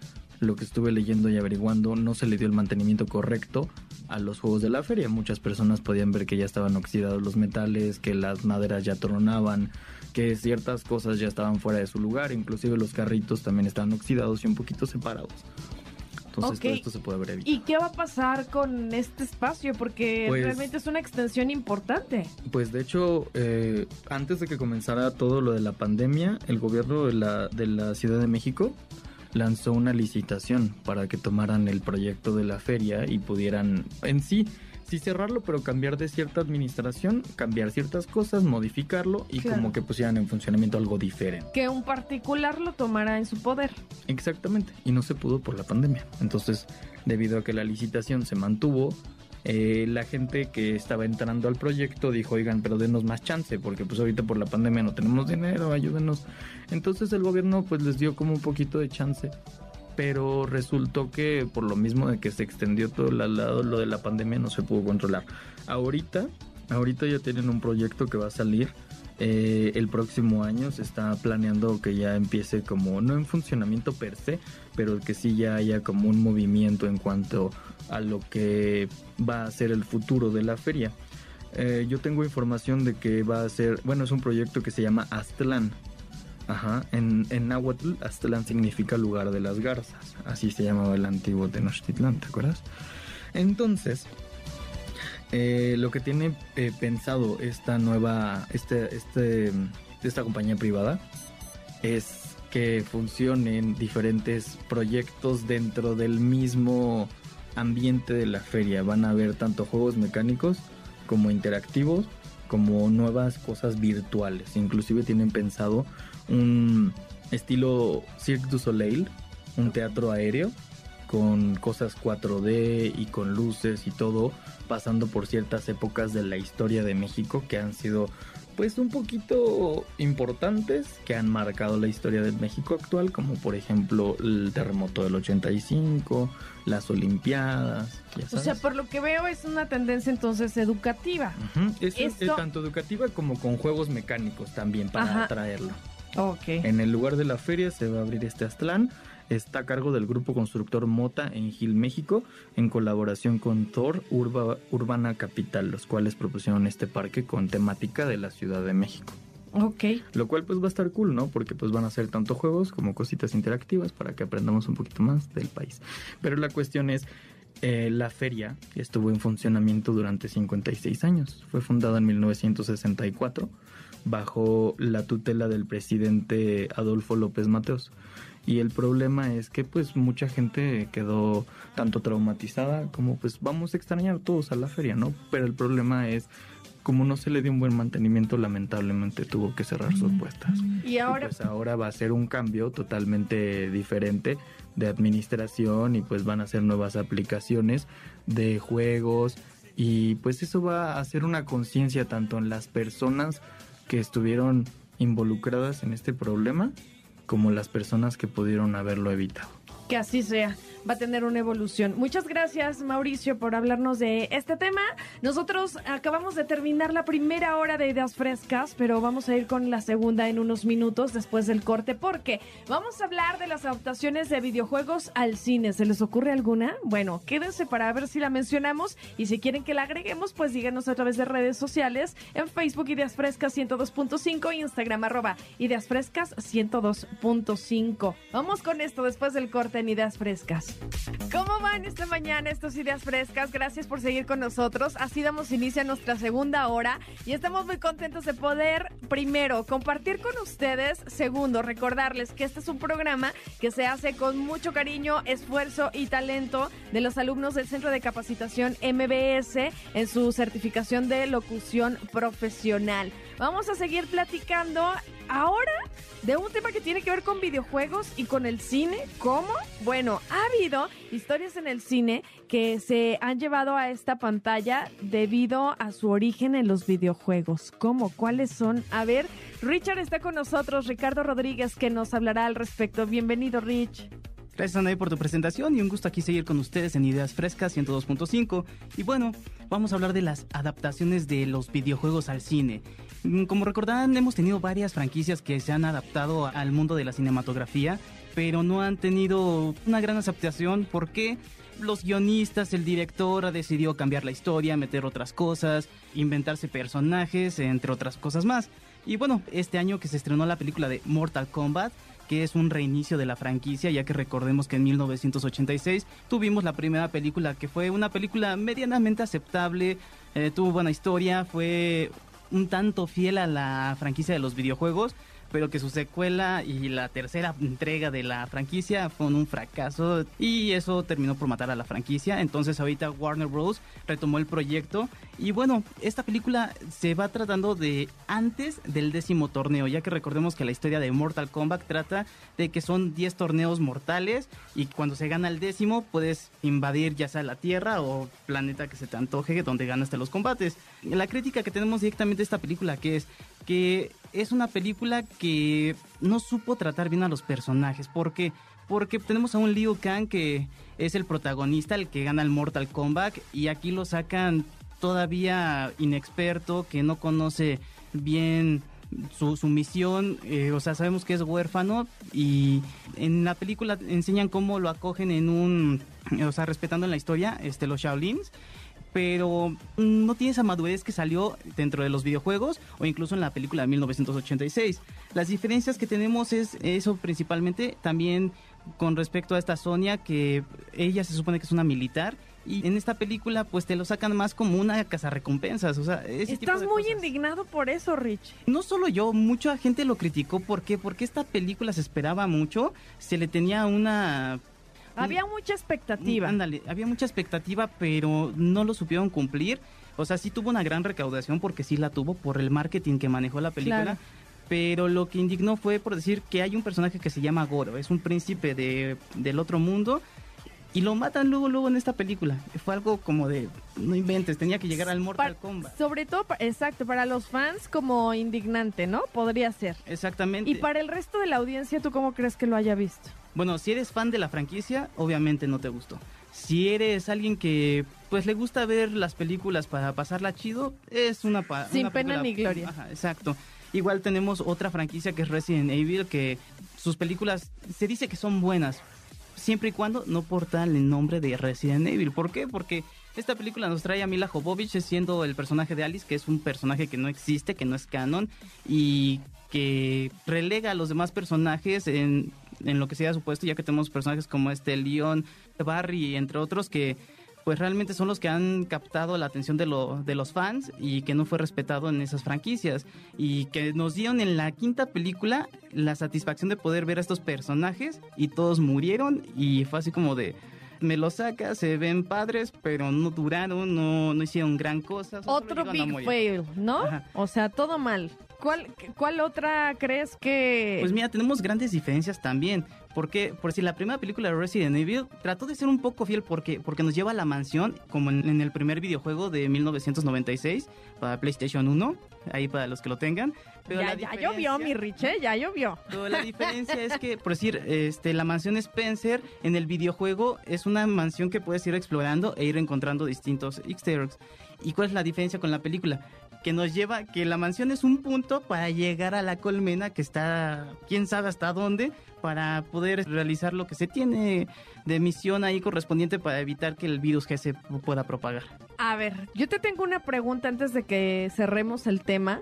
lo que estuve leyendo y averiguando, no se le dio el mantenimiento correcto a los juegos de la feria. Muchas personas podían ver que ya estaban oxidados los metales, que las maderas ya tronaban, que ciertas cosas ya estaban fuera de su lugar, inclusive los carritos también estaban oxidados y un poquito separados. Entonces todo esto se puede ver ¿Y qué va a pasar con este espacio? Porque pues realmente es una extensión importante. Pues de hecho, eh, antes de que comenzara todo lo de la pandemia, el gobierno de la, de la Ciudad de México lanzó una licitación para que tomaran el proyecto de la feria y pudieran en sí sí cerrarlo, pero cambiar de cierta administración, cambiar ciertas cosas, modificarlo y como que pusieran en funcionamiento algo diferente. Que un particular lo tomara en su poder. Exactamente, y no se pudo por la pandemia. Entonces, debido a que la licitación se mantuvo, eh, la gente que estaba entrando al proyecto dijo, oigan, pero denos más chance, porque pues ahorita por la pandemia no tenemos dinero, ayúdenos. Entonces el gobierno pues les dio como un poquito de chance, pero resultó que por lo mismo de que se extendió todo el lado, lo de la pandemia no se pudo controlar. Ahorita, ahorita ya tienen un proyecto que va a salir eh, el próximo año se está planeando que ya empiece como, no en funcionamiento per se, pero que sí ya haya como un movimiento en cuanto a lo que va a ser el futuro de la feria. Eh, yo tengo información de que va a ser, bueno, es un proyecto que se llama Aztlán. Ajá, en, en Nahuatl, Aztlán significa lugar de las garzas. Así se llamaba el antiguo Tenochtitlán, ¿te acuerdas? Entonces, eh, lo que tiene eh, pensado esta nueva, este, este, esta compañía privada es que funcionen diferentes proyectos dentro del mismo ambiente de la feria. Van a haber tanto juegos mecánicos como interactivos, como nuevas cosas virtuales. Inclusive tienen pensado un estilo Cirque du Soleil, un teatro aéreo con cosas 4D y con luces y todo, pasando por ciertas épocas de la historia de México que han sido pues un poquito importantes que han marcado la historia de México actual, como por ejemplo el terremoto del 85, las Olimpiadas. O sea, por lo que veo es una tendencia entonces educativa. es, tanto educativa como con juegos mecánicos también para atraerlo. En el lugar de la feria se va a abrir este Aztlán está a cargo del grupo constructor Mota en Gil, México, en colaboración con Thor Urbana Capital, los cuales propusieron este parque con temática de la Ciudad de México. Ok. Lo cual pues va a estar cool, ¿no? Porque pues van a ser tanto juegos como cositas interactivas para que aprendamos un poquito más del país. Pero la cuestión es, eh, la feria estuvo en funcionamiento durante 56 años. Fue fundada en 1964 bajo la tutela del presidente Adolfo López Mateos. Y el problema es que pues mucha gente quedó tanto traumatizada como pues vamos a extrañar todos a la feria, ¿no? Pero el problema es como no se le dio un buen mantenimiento, lamentablemente tuvo que cerrar sus puestas. Y ahora pues ahora va a ser un cambio totalmente diferente de administración y pues van a ser nuevas aplicaciones de juegos y pues eso va a hacer una conciencia tanto en las personas que estuvieron involucradas en este problema como las personas que pudieron haberlo evitado. Que así sea va a tener una evolución. Muchas gracias, Mauricio, por hablarnos de este tema. Nosotros acabamos de terminar la primera hora de ideas frescas, pero vamos a ir con la segunda en unos minutos después del corte, porque vamos a hablar de las adaptaciones de videojuegos al cine. ¿Se les ocurre alguna? Bueno, quédense para ver si la mencionamos y si quieren que la agreguemos, pues díganos a través de redes sociales en Facebook Ideas Frescas 102.5 Instagram arroba Ideas Frescas 102.5. Vamos con esto después del corte Ideas Frescas. ¿Cómo van esta mañana estas ideas frescas? Gracias por seguir con nosotros. Así damos inicio a nuestra segunda hora y estamos muy contentos de poder, primero, compartir con ustedes. Segundo, recordarles que este es un programa que se hace con mucho cariño, esfuerzo y talento de los alumnos del Centro de Capacitación MBS en su certificación de locución profesional. Vamos a seguir platicando ahora de un tema que tiene que ver con videojuegos y con el cine. ¿Cómo? Bueno, ha habido historias en el cine que se han llevado a esta pantalla debido a su origen en los videojuegos. ¿Cómo? ¿Cuáles son? A ver, Richard está con nosotros, Ricardo Rodríguez, que nos hablará al respecto. Bienvenido, Rich. Gracias, Anaí, por tu presentación y un gusto aquí seguir con ustedes en Ideas Frescas 102.5. Y bueno, vamos a hablar de las adaptaciones de los videojuegos al cine. Mm, como recordarán, hemos tenido varias franquicias que se han adaptado al mundo de la cinematografía, pero no han tenido una gran aceptación porque los guionistas, el director decidió cambiar la historia, meter otras cosas, inventarse personajes, entre otras cosas más. Y bueno, este año que se estrenó la película de Mortal Kombat, que es un reinicio de la franquicia, ya que recordemos que en 1986 tuvimos la primera película que fue una película medianamente aceptable, eh, tuvo buena historia, fue un tanto fiel a la franquicia de los videojuegos, pero que su secuela y la tercera entrega de la franquicia fueron un fracaso y eso terminó por matar a la franquicia. Entonces ahorita Warner Bros. retomó el proyecto y bueno, esta película se va tratando de antes del décimo torneo, ya que recordemos que la historia de Mortal Kombat trata de que son 10 torneos mortales y cuando se gana el décimo puedes invadir ya sea la Tierra o planeta que se te antoje donde ganaste los combates. La crítica que tenemos directamente de esta película que es que es una película que no supo tratar bien a los personajes. ¿Por qué? Porque tenemos a un Liu Kang que es el protagonista, el que gana el Mortal Kombat, y aquí lo sacan todavía inexperto, que no conoce bien su, su misión, eh, o sea, sabemos que es huérfano y en la película enseñan cómo lo acogen en un, o sea, respetando en la historia, este, los Shaolins pero no tiene esa madurez que salió dentro de los videojuegos o incluso en la película de 1986. Las diferencias que tenemos es eso principalmente también con respecto a esta Sonia que ella se supone que es una militar y en esta película pues te lo sacan más como una cazarrecompensas, o sea, Estás muy indignado por eso, Rich. No solo yo, mucha gente lo criticó, ¿por qué? Porque esta película se esperaba mucho, se le tenía una Había mucha expectativa. Ándale, había mucha expectativa, pero no lo supieron cumplir. O sea, sí tuvo una gran recaudación porque sí la tuvo por el marketing que manejó la película. Claro. Pero lo que indignó fue por decir que hay un personaje que se llama Goro, es un príncipe de, del otro mundo y lo matan luego luego en esta película. Fue algo como de no inventes, tenía que llegar al Mortal Kombat. Sobre todo, exacto, para los fans como indignante, ¿no? Podría ser. Exactamente. Y para el resto de la audiencia, ¿tú cómo crees que lo haya visto? Bueno, si eres fan de la franquicia, obviamente no te gustó. Si eres alguien que pues le gusta ver las películas para pasarla chido, es una pa- Sin una pena película- ni gloria. Ajá, exacto. Igual tenemos otra franquicia que es Resident Evil que sus películas se dice que son buenas, siempre y cuando no portan el nombre de Resident Evil. ¿Por qué? Porque esta película nos trae a Mila Jovovich siendo el personaje de Alice, que es un personaje que no existe, que no es canon y que relega a los demás personajes en, en lo que sea supuesto, ya que tenemos personajes como este Leon, Barry, entre otros, que pues realmente son los que han captado la atención de, lo, de los fans y que no fue respetado en esas franquicias y que nos dieron en la quinta película la satisfacción de poder ver a estos personajes y todos murieron y fue así como de me lo saca, se ven padres, pero no duraron, no, no hicieron gran cosa. Otro big morir. fail, ¿no? Ajá. O sea, todo mal. ¿Cuál, ¿Cuál otra crees que...? Pues mira, tenemos grandes diferencias también. Porque, por si la primera película de Resident Evil trató de ser un poco fiel porque, porque nos lleva a la mansión, como en, en el primer videojuego de 1996 para PlayStation 1, ahí para los que lo tengan. Pero ya, ya llovió, mi Rich, ¿eh? Ya llovió. Pero la diferencia es que, por decir, este, la mansión Spencer en el videojuego es una mansión que puedes ir explorando e ir encontrando distintos easter eggs. ¿Y cuál es la diferencia con la película? Que nos lleva, que la mansión es un punto para llegar a la colmena que está, quién sabe hasta dónde, para poder realizar lo que se tiene de misión ahí correspondiente para evitar que el virus que se pueda propagar. A ver, yo te tengo una pregunta antes de que cerremos el tema.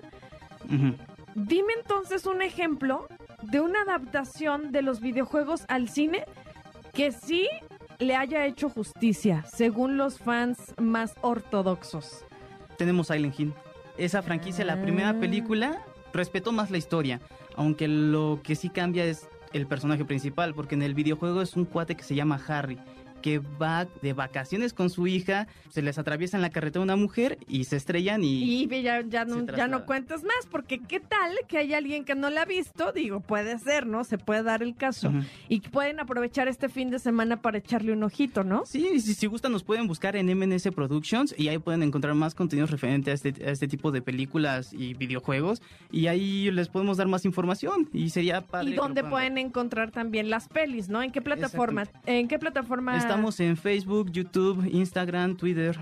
Dime entonces un ejemplo de una adaptación de los videojuegos al cine que sí le haya hecho justicia, según los fans más ortodoxos. tenemos Silent Hill. Esa franquicia, la primera Ah. película, respetó más la historia, aunque lo que sí cambia es el personaje principal, porque en el videojuego es un cuate que se llama Harry, que va de vacaciones con su hija, se les atraviesa en la carretera una mujer y se estrellan y... Y ya, ya, no, ya no cuentes más, porque qué tal que hay alguien que no la ha visto, digo, puede ser, ¿no? Se puede dar el caso. Y pueden aprovechar este fin de semana para echarle un ojito, ¿no? Sí, si, si gustan nos pueden buscar en MNS Productions y ahí pueden encontrar más contenidos referentes a este, a este tipo de películas y videojuegos y ahí les podemos dar más información y sería padre. Y ver. pueden encontrar también las pelis, ¿no? ¿En qué plataforma? ¿En qué plataforma? Estamos en Facebook, YouTube, Instagram, Twitter.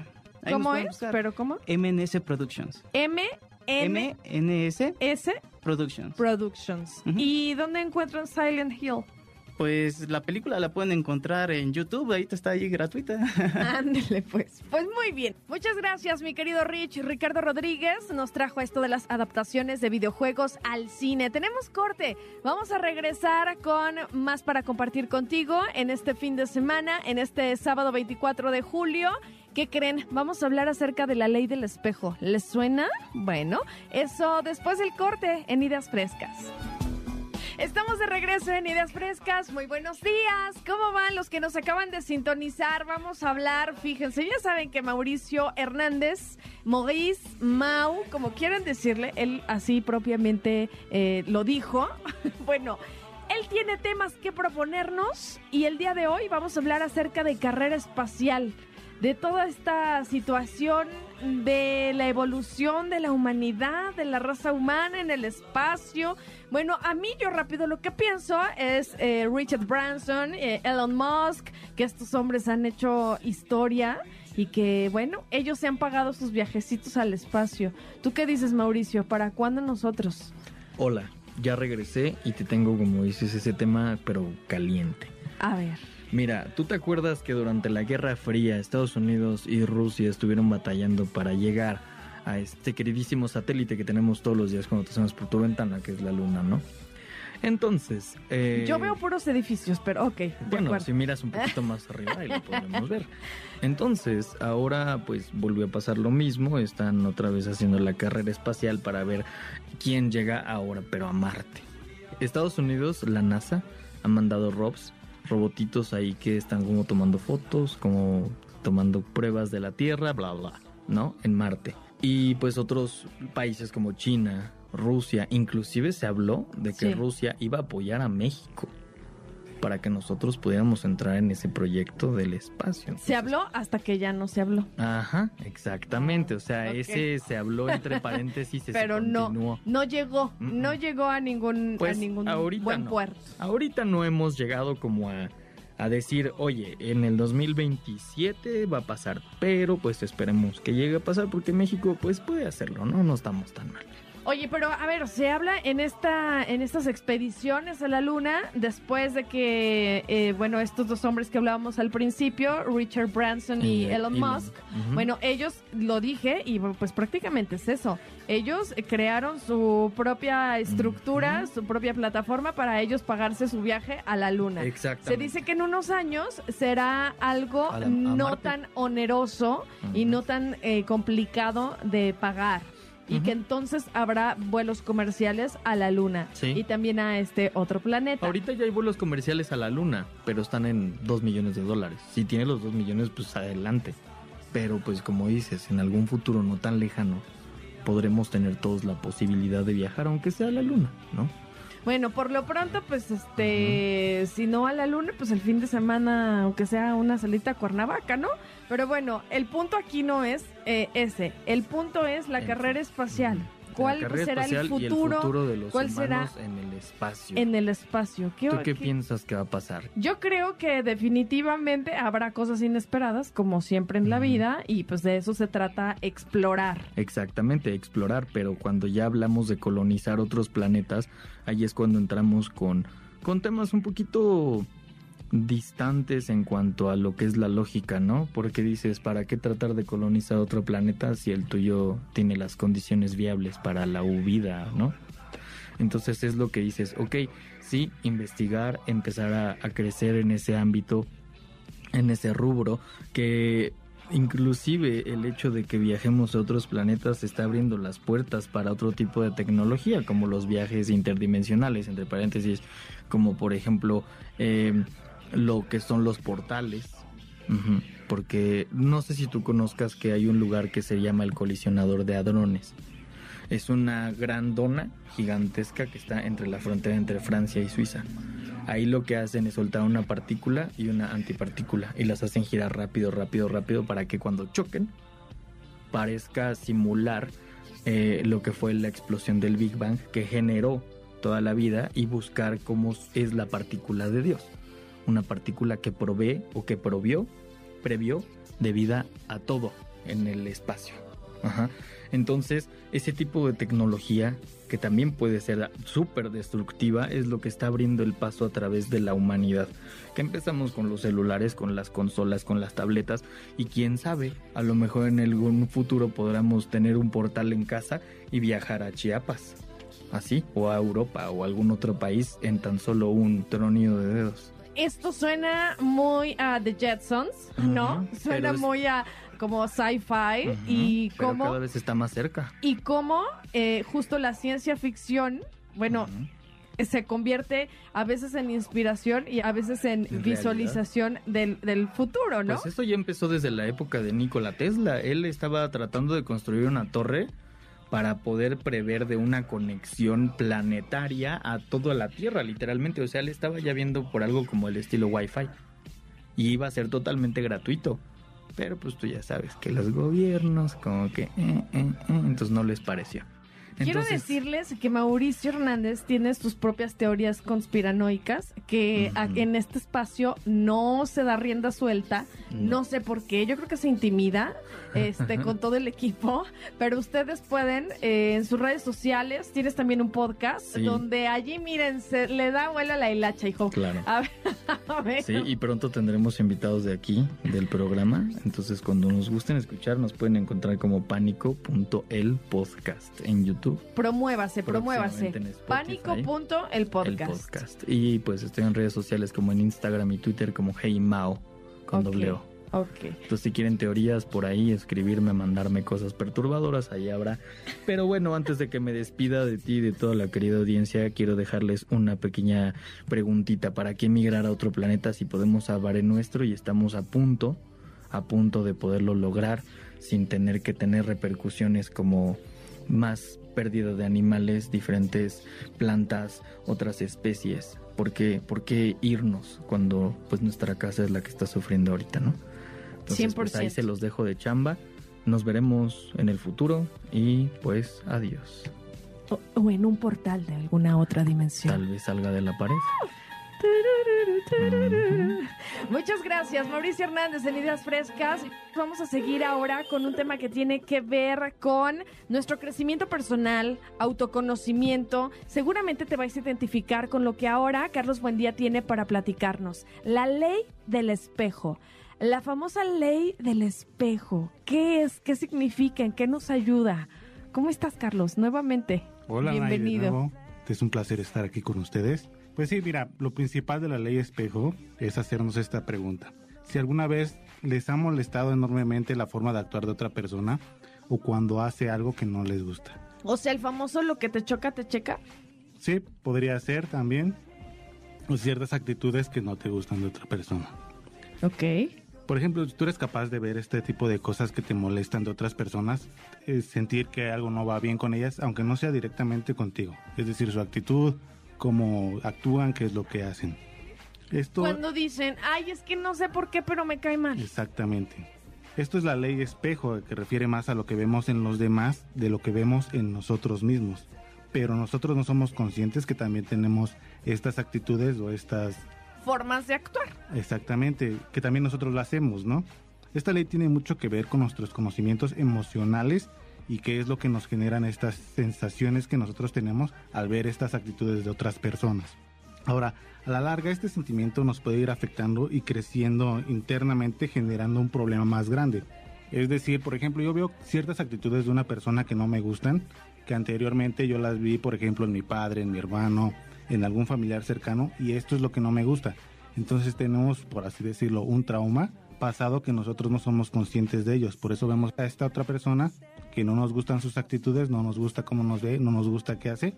Ahí ¿Cómo es? buscar. ¿Pero cómo? MNS Productions. M N MNS S Productions. Productions. ¿Y dónde encuentran Silent Hill? Pues la película la pueden encontrar en YouTube, ahí está ahí gratuita. Ándele, pues. Pues muy bien. Muchas gracias, mi querido Rich. Ricardo Rodríguez nos trajo esto de las adaptaciones de videojuegos al cine. Tenemos corte. Vamos a regresar con más para compartir contigo en este fin de semana, en este sábado 24 de julio. ¿Qué creen? Vamos a hablar acerca de la ley del espejo. ¿Les suena? Bueno, eso después del corte en Ideas Frescas. Estamos de regreso en Ideas Frescas. Muy buenos días. ¿Cómo van los que nos acaban de sintonizar? Vamos a hablar, fíjense, ya saben que Mauricio Hernández, Maurice, Mau, como quieran decirle, él así propiamente eh, lo dijo. bueno. Él tiene temas que proponernos y el día de hoy vamos a hablar acerca de carrera espacial, de toda esta situación de la evolución de la humanidad, de la raza humana en el espacio. Bueno, a mí yo rápido lo que pienso es eh, Richard Branson, eh, Elon Musk, que estos hombres han hecho historia y que, bueno, ellos se han pagado sus viajecitos al espacio. ¿Tú qué dices, Mauricio? ¿Para cuándo nosotros? Hola, ya regresé y te tengo, como dices, ese tema, pero caliente. A ver. Mira, ¿tú te acuerdas que durante la Guerra Fría Estados Unidos y Rusia estuvieron batallando para llegar a este queridísimo satélite que tenemos todos los días cuando te asomas por tu ventana, que es la Luna, ¿no? Entonces, eh, Yo veo puros edificios, pero ok. bueno, acuerdo. si miras un poquito más arriba ahí lo podemos ver. Entonces, ahora pues volvió a pasar lo mismo, están otra vez haciendo la carrera espacial para ver quién llega ahora, pero a Marte. Estados Unidos, la NASA, ha mandado robs robotitos ahí que están como tomando fotos, como tomando pruebas de la Tierra, bla, bla, ¿no? En Marte. Y pues otros países como China, Rusia, inclusive se habló de que Sí. Rusia iba a apoyar a México para que nosotros pudiéramos entrar en ese proyecto del espacio. Se habló hasta que ya no se habló. Ajá, exactamente. O sea, ese se habló entre paréntesis. Pero no, continuó. no llegó, no llegó a ningún, a Pues, ningún ahorita buen no. puerto. Ahorita no hemos llegado como a, a decir, oye, en el 2027 va a pasar, pero pues esperemos que llegue a pasar porque México pues puede hacerlo, ¿no? No estamos tan mal. Oye, pero a ver, se habla en esta, en estas expediciones a la luna, después de que, eh, bueno, estos dos hombres que hablábamos al principio, Richard Branson y Eh, Elon Elon. Musk, bueno, ellos lo dije y pues prácticamente es eso. Ellos crearon su propia estructura, su propia plataforma para ellos pagarse su viaje a la luna. Se Exactamente. dice que en unos años será algo la- no Marte. tan oneroso y no tan eh, complicado de pagar. Y que entonces habrá vuelos comerciales a la luna Sí. y también a este otro planeta. Ahorita ya hay vuelos comerciales a la luna, pero están en 2 millones de dólares. Si tiene los 2 millones, pues adelante. Pero pues como dices, en algún futuro no tan lejano, podremos tener todos la posibilidad de viajar, aunque sea a la luna, ¿no? Bueno, por lo pronto, pues este, si no a la luna, pues el fin de semana, aunque sea una salita a Cuernavaca, ¿no? Pero bueno, el punto aquí no es eh, ese, el punto es la carrera espacial. ¿Cuál será el y el futuro? futuro de los ¿Cuál será en el espacio. en el espacio? ¿Qué- ¿Tú qué qué- piensas que va a pasar? Yo creo que definitivamente habrá cosas inesperadas, como siempre en la vida, y pues de eso se trata explorar. Exactamente, explorar, pero cuando ya hablamos de colonizar otros planetas, ahí es cuando entramos con, con temas un poquito distantes en cuanto a lo que es la lógica, ¿no? Porque dices, ¿para qué tratar de colonizar otro planeta si el tuyo tiene las condiciones viables para la vida, ¿no? Entonces es lo que dices, ok, sí, investigar, empezar a, a crecer en ese ámbito, en ese rubro, que inclusive el hecho de que viajemos a otros planetas está abriendo las puertas para otro tipo de tecnología, como los viajes interdimensionales, entre paréntesis, como por ejemplo eh, lo que son los portales. Porque no sé si tú conozcas que hay un lugar que se llama el colisionador de hadrones. Es una gran dona gigantesca que está entre la frontera entre Francia y Suiza. Ahí lo que hacen es soltar una partícula y una antipartícula y las hacen girar rápido, rápido, rápido para que cuando choquen parezca simular eh, lo que fue la explosión del Big Bang que generó toda la vida y buscar cómo es la partícula de Dios. Una partícula que provee o que provió, previó de vida a todo en el espacio. Entonces, ese tipo de tecnología que también puede ser súper destructiva es lo que está abriendo el paso a través de la humanidad. Que empezamos con los celulares, con las consolas, con las tabletas y quién sabe, a lo mejor en algún futuro podremos tener un portal en casa y viajar a Chiapas. Así, o a Europa o a algún otro país en tan solo un tronido de dedos. Esto suena muy a The Jetsons, ¿no? Suena es- muy a como sci-fi y como cada vez está más cerca. y cómo eh, justo la ciencia ficción, bueno, se convierte a veces en inspiración y a veces en, En visualización del, del futuro, ¿no? Pues esto ya empezó desde la época de Nikola Tesla. Él estaba tratando de construir una torre para poder prever de una conexión planetaria a toda la Tierra, literalmente. O sea, él estaba ya viendo por algo como el estilo Wi-Fi. Y iba a ser totalmente gratuito. Pero pues tú ya sabes que los gobiernos como que... eh, eh, eh, entonces no les pareció. Quiero Entonces, decirles que Mauricio Hernández tiene sus propias teorías conspiranoicas, que a- en este espacio no se da rienda suelta, no. sé por qué, yo creo que se intimida este, con todo el equipo, pero ustedes pueden eh, en sus redes sociales, tienes también un podcast, Sí. donde allí, miren, se le da vuela a la hilacha, hijo. Claro. A ver, a ver. Sí, y pronto tendremos invitados de aquí, del programa. Entonces, cuando nos gusten escuchar, nos pueden encontrar como pánico.el podcast en YouTube. Promuévase, promuévase. Próximamente en Spotify. Pánico.el el podcast. Y pues estoy en redes sociales como en Instagram y Twitter como Hey Mao con doble O. Ok. Entonces, si quieren teorías por ahí, escribirme, mandarme cosas perturbadoras, ahí habrá. Pero bueno, antes de que me despida de ti y de toda la querida audiencia, quiero dejarles una pequeña preguntita. ¿Para qué emigrar a otro planeta si podemos salvar el nuestro y estamos a punto, a punto de poderlo lograr sin tener que tener repercusiones como más pérdida de animales, diferentes plantas, otras especies? ¿Por qué, por qué irnos cuando pues nuestra casa es la que está sufriendo ahorita, no? Entonces, pues ahí se los dejo de chamba. Nos veremos en el futuro y pues adiós. O, o en un portal de alguna otra dimensión. Tal vez salga de la pared. Muchas gracias, Mauricio Hernández en Ideas Frescas. Vamos a seguir ahora con un tema que tiene que ver con nuestro crecimiento personal, autoconocimiento. Seguramente te vais a identificar con lo que ahora Carlos Buendía tiene para platicarnos. La ley del espejo. La famosa ley del espejo. ¿Qué es? ¿Qué significa? ¿En qué nos ayuda? ¿Cómo estás, Carlos? Nuevamente. Hola, Nay, de Bienvenido. nuevo. Es un placer estar aquí con ustedes. Pues sí, mira, lo principal de la ley espejo es hacernos esta pregunta. Si alguna vez les ha molestado enormemente la forma de actuar de otra persona o cuando hace algo que no les gusta. O sea, el famoso lo que te choca, te checa. Sí, podría ser también o ciertas actitudes que no te gustan de otra persona. Ok. Por ejemplo, si tú eres capaz de ver este tipo de cosas que te molestan de otras personas, eh, sentir que algo no va bien con ellas, aunque no sea directamente contigo. Es decir, su actitud, cómo actúan, qué es lo que hacen. Esto Cuando dicen, ay, es que no sé por qué, pero me cae mal. exactamente. Esto es la ley espejo que refiere más a lo que vemos en los demás de lo que vemos en nosotros mismos. Pero nosotros no somos conscientes que también tenemos estas actitudes o estas Formas de actuar. Exactamente, que también nosotros lo hacemos, ¿no? Esta ley tiene mucho que ver con nuestros conocimientos emocionales y qué es lo que nos generan estas sensaciones que nosotros tenemos al ver estas actitudes de otras personas. Ahora, a la larga este sentimiento nos puede ir afectando y creciendo internamente generando un problema más grande. Es decir, por ejemplo, yo veo ciertas actitudes de una persona que no me gustan, que anteriormente yo las vi, por ejemplo, en mi padre, en mi hermano, en algún familiar cercano, y esto es lo que no me gusta. Entonces tenemos, por así decirlo, un trauma pasado que nosotros no somos conscientes de ellos. Por eso vemos a esta otra persona que no nos gustan sus actitudes, no nos gusta cómo nos ve, no nos gusta qué hace.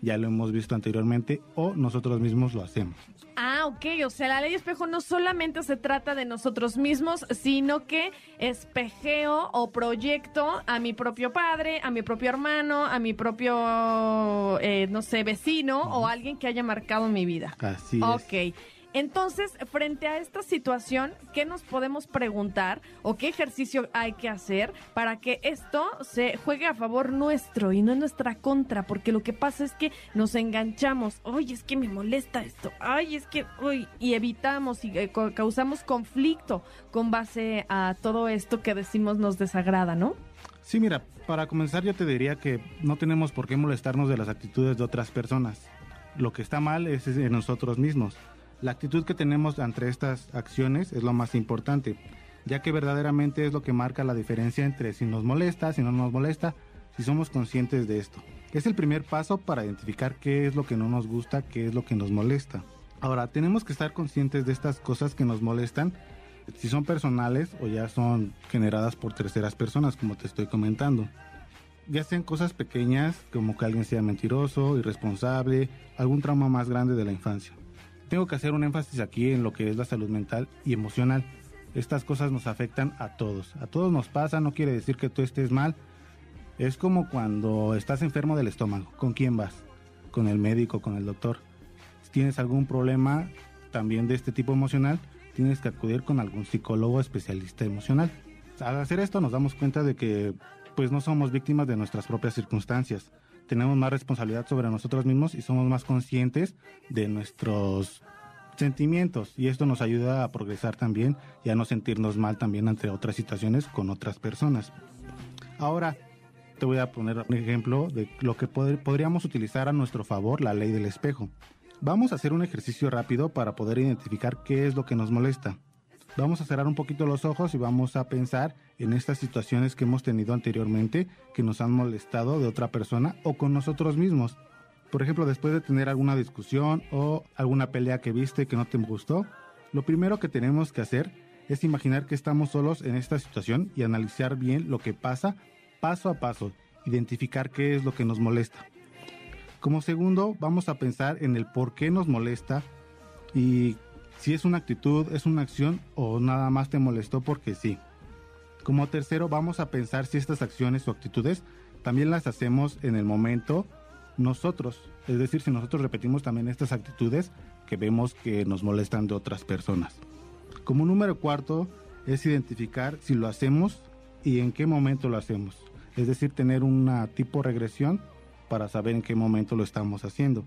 Ya lo hemos visto anteriormente o nosotros mismos lo hacemos. Ah, ok. O sea, la ley espejo no solamente se trata de nosotros mismos, sino que espejeo o proyecto a mi propio padre, a mi propio hermano, a mi propio, eh, no sé, vecino o alguien que haya marcado mi vida. Así es. Ok. Entonces, frente a esta situación, ¿qué nos podemos preguntar o qué ejercicio hay que hacer para que esto se juegue a favor nuestro y no en nuestra contra? Porque lo que pasa es que nos enganchamos. Oye, es que me molesta esto. Ay, es que, uy, y evitamos y eh, causamos conflicto con base a todo esto que decimos nos desagrada, ¿no? Sí, mira, para comenzar yo te diría que no tenemos por qué molestarnos de las actitudes de otras personas. Lo que está mal es en nosotros mismos. La actitud que tenemos ante estas acciones es lo más importante, ya que verdaderamente es lo que marca la diferencia entre si nos molesta, si no nos molesta, si somos conscientes de esto. Es el primer paso para identificar qué es lo que no nos gusta, qué es lo que nos molesta. Ahora, tenemos que estar conscientes de estas cosas que nos molestan, si son personales o ya son generadas por terceras personas, como te estoy comentando. Ya sean cosas pequeñas, como que alguien sea mentiroso, irresponsable, algún trauma más grande de la infancia. Tengo que hacer un énfasis aquí en lo que es la salud mental y emocional. Estas cosas nos afectan a todos. A todos nos pasa, no quiere decir que tú estés mal. Es como cuando estás enfermo del estómago. ¿Con quién vas? Con el médico, con el doctor. Si tienes algún problema también de este tipo emocional, tienes que acudir con algún psicólogo especialista emocional. Al hacer esto nos damos cuenta de que pues no somos víctimas de nuestras propias circunstancias. Tenemos más responsabilidad sobre nosotros mismos y somos más conscientes de nuestros sentimientos y esto nos ayuda a progresar también y a no sentirnos mal también ante otras situaciones con otras personas. Ahora te voy a poner un ejemplo de lo que pod- podríamos utilizar a nuestro favor la ley del espejo. Vamos a hacer un ejercicio rápido para poder identificar qué es lo que nos molesta. Vamos a cerrar un poquito los ojos y vamos a pensar en estas situaciones que hemos tenido anteriormente que nos han molestado de otra persona o con nosotros mismos. Por ejemplo, después de tener alguna discusión o alguna pelea que viste que no te gustó, lo primero que tenemos que hacer es imaginar que estamos solos en esta situación y analizar bien lo que pasa paso a paso, identificar qué es lo que nos molesta. Como segundo, vamos a pensar en el por qué nos molesta y si es una actitud, es una acción o nada más te molestó porque sí. Como tercero, vamos a pensar si estas acciones o actitudes también las hacemos en el momento nosotros. Es decir, si nosotros repetimos también estas actitudes que vemos que nos molestan de otras personas. Como número cuarto, es identificar si lo hacemos y en qué momento lo hacemos. Es decir, tener una tipo regresión para saber en qué momento lo estamos haciendo.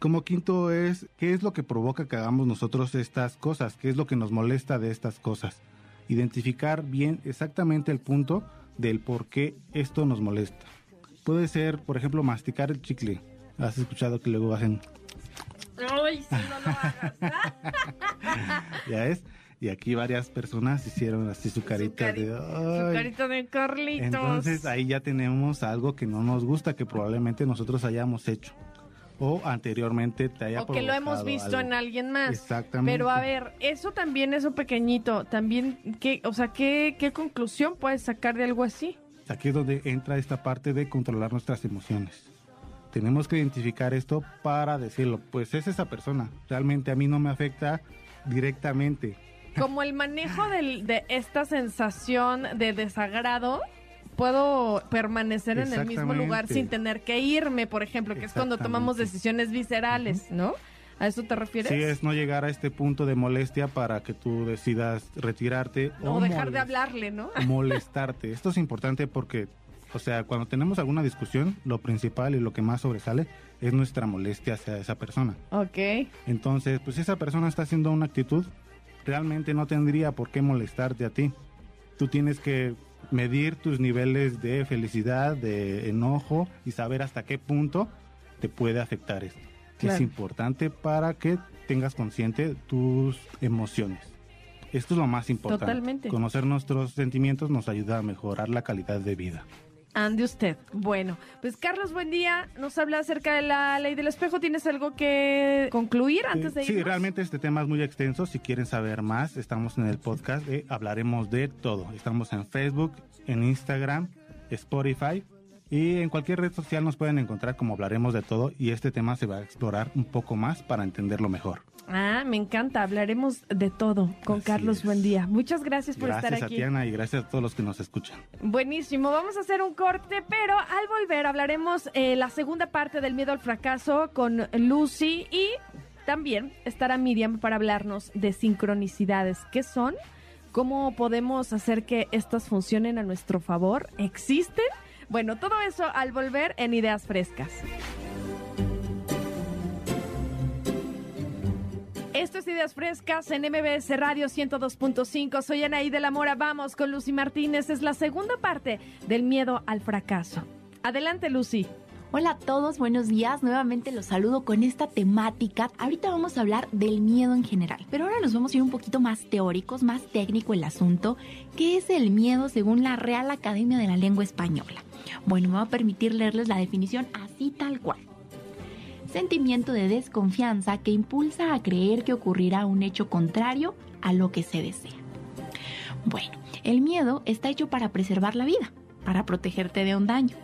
Como quinto es, ¿qué es lo que provoca que hagamos nosotros estas cosas? ¿Qué es lo que nos molesta de estas cosas? Identificar bien exactamente el punto del por qué esto nos molesta. Puede ser, por ejemplo, masticar el chicle. ¿Has escuchado que luego hacen... Ay, sí, no lo hagas. ¿Ya es? Y aquí varias personas hicieron así su carita de... Su carita de Carlitos. Entonces ahí ya tenemos algo que no nos gusta, que probablemente nosotros hayamos hecho. O anteriormente te haya o que lo hemos visto algo. en alguien más. Exactamente. Pero a ver, eso también, eso pequeñito, también, ¿qué, o sea, ¿qué, ¿qué conclusión puedes sacar de algo así? Aquí es donde entra esta parte de controlar nuestras emociones. Tenemos que identificar esto para decirlo, pues es esa persona, realmente a mí no me afecta directamente. Como el manejo del- de esta sensación de desagrado, puedo permanecer en el mismo lugar sin tener que irme, por ejemplo, que es cuando tomamos decisiones viscerales, ¿no? ¿A eso te refieres? Sí, es no llegar a este punto de molestia para que tú decidas retirarte o dejar de hablarle, ¿no? molestarte. Esto es importante porque, o sea, cuando tenemos alguna discusión, lo principal y lo que más sobresale es nuestra molestia hacia esa persona. Ok. Entonces, pues si esa persona está haciendo una actitud, realmente no tendría por qué molestarte a ti. Tú tienes que medir tus niveles de felicidad, de enojo y saber hasta qué punto te puede afectar esto. Claro. Es importante para que tengas consciente tus emociones. Esto es lo más importante. Totalmente. Conocer nuestros sentimientos nos ayuda a mejorar la calidad de vida. Ande usted. Bueno, pues Carlos, buen día. Nos habla acerca de la ley del espejo. ¿Tienes algo que concluir antes de Sí, irnos? realmente este tema es muy extenso. Si quieren saber más, estamos en el podcast de Hablaremos de Todo. Estamos en Facebook, en Instagram, Spotify y en cualquier red social nos pueden encontrar como Hablaremos de Todo y este tema se va a explorar un poco más para entenderlo mejor. Ah, me encanta. Hablaremos de todo con Carlos Buendía. Muchas gracias por Gracias estar a aquí. Tiana y gracias a todos los que nos escuchan. Buenísimo, vamos a hacer un corte, pero al volver hablaremos eh, la segunda parte del miedo al fracaso con Lucy y también estará Miriam para hablarnos de sincronicidades. ¿Qué son? ¿Cómo podemos hacer que estas funcionen a nuestro favor? ¿Existen? Bueno, todo eso al volver en Ideas Frescas. Esto es Ideas Frescas en MBS Radio 102.5. Soy Anaí de la Mora. Vamos con Lucy Martínez. Es la segunda parte del miedo al fracaso. Adelante, Lucy. Hola a todos, buenos días. Nuevamente los saludo con esta temática. Ahorita vamos a hablar del miedo en general, pero ahora nos vamos a ir un poquito más teóricos, más técnico el asunto. ¿Qué es el miedo según la Real Academia de la Lengua Española? Bueno, me va a permitir leerles la definición así tal cual. Sentimiento de desconfianza que impulsa a creer que ocurrirá un hecho contrario a lo que se desea. Bueno, el miedo está hecho para preservar la vida, para protegerte de un daño.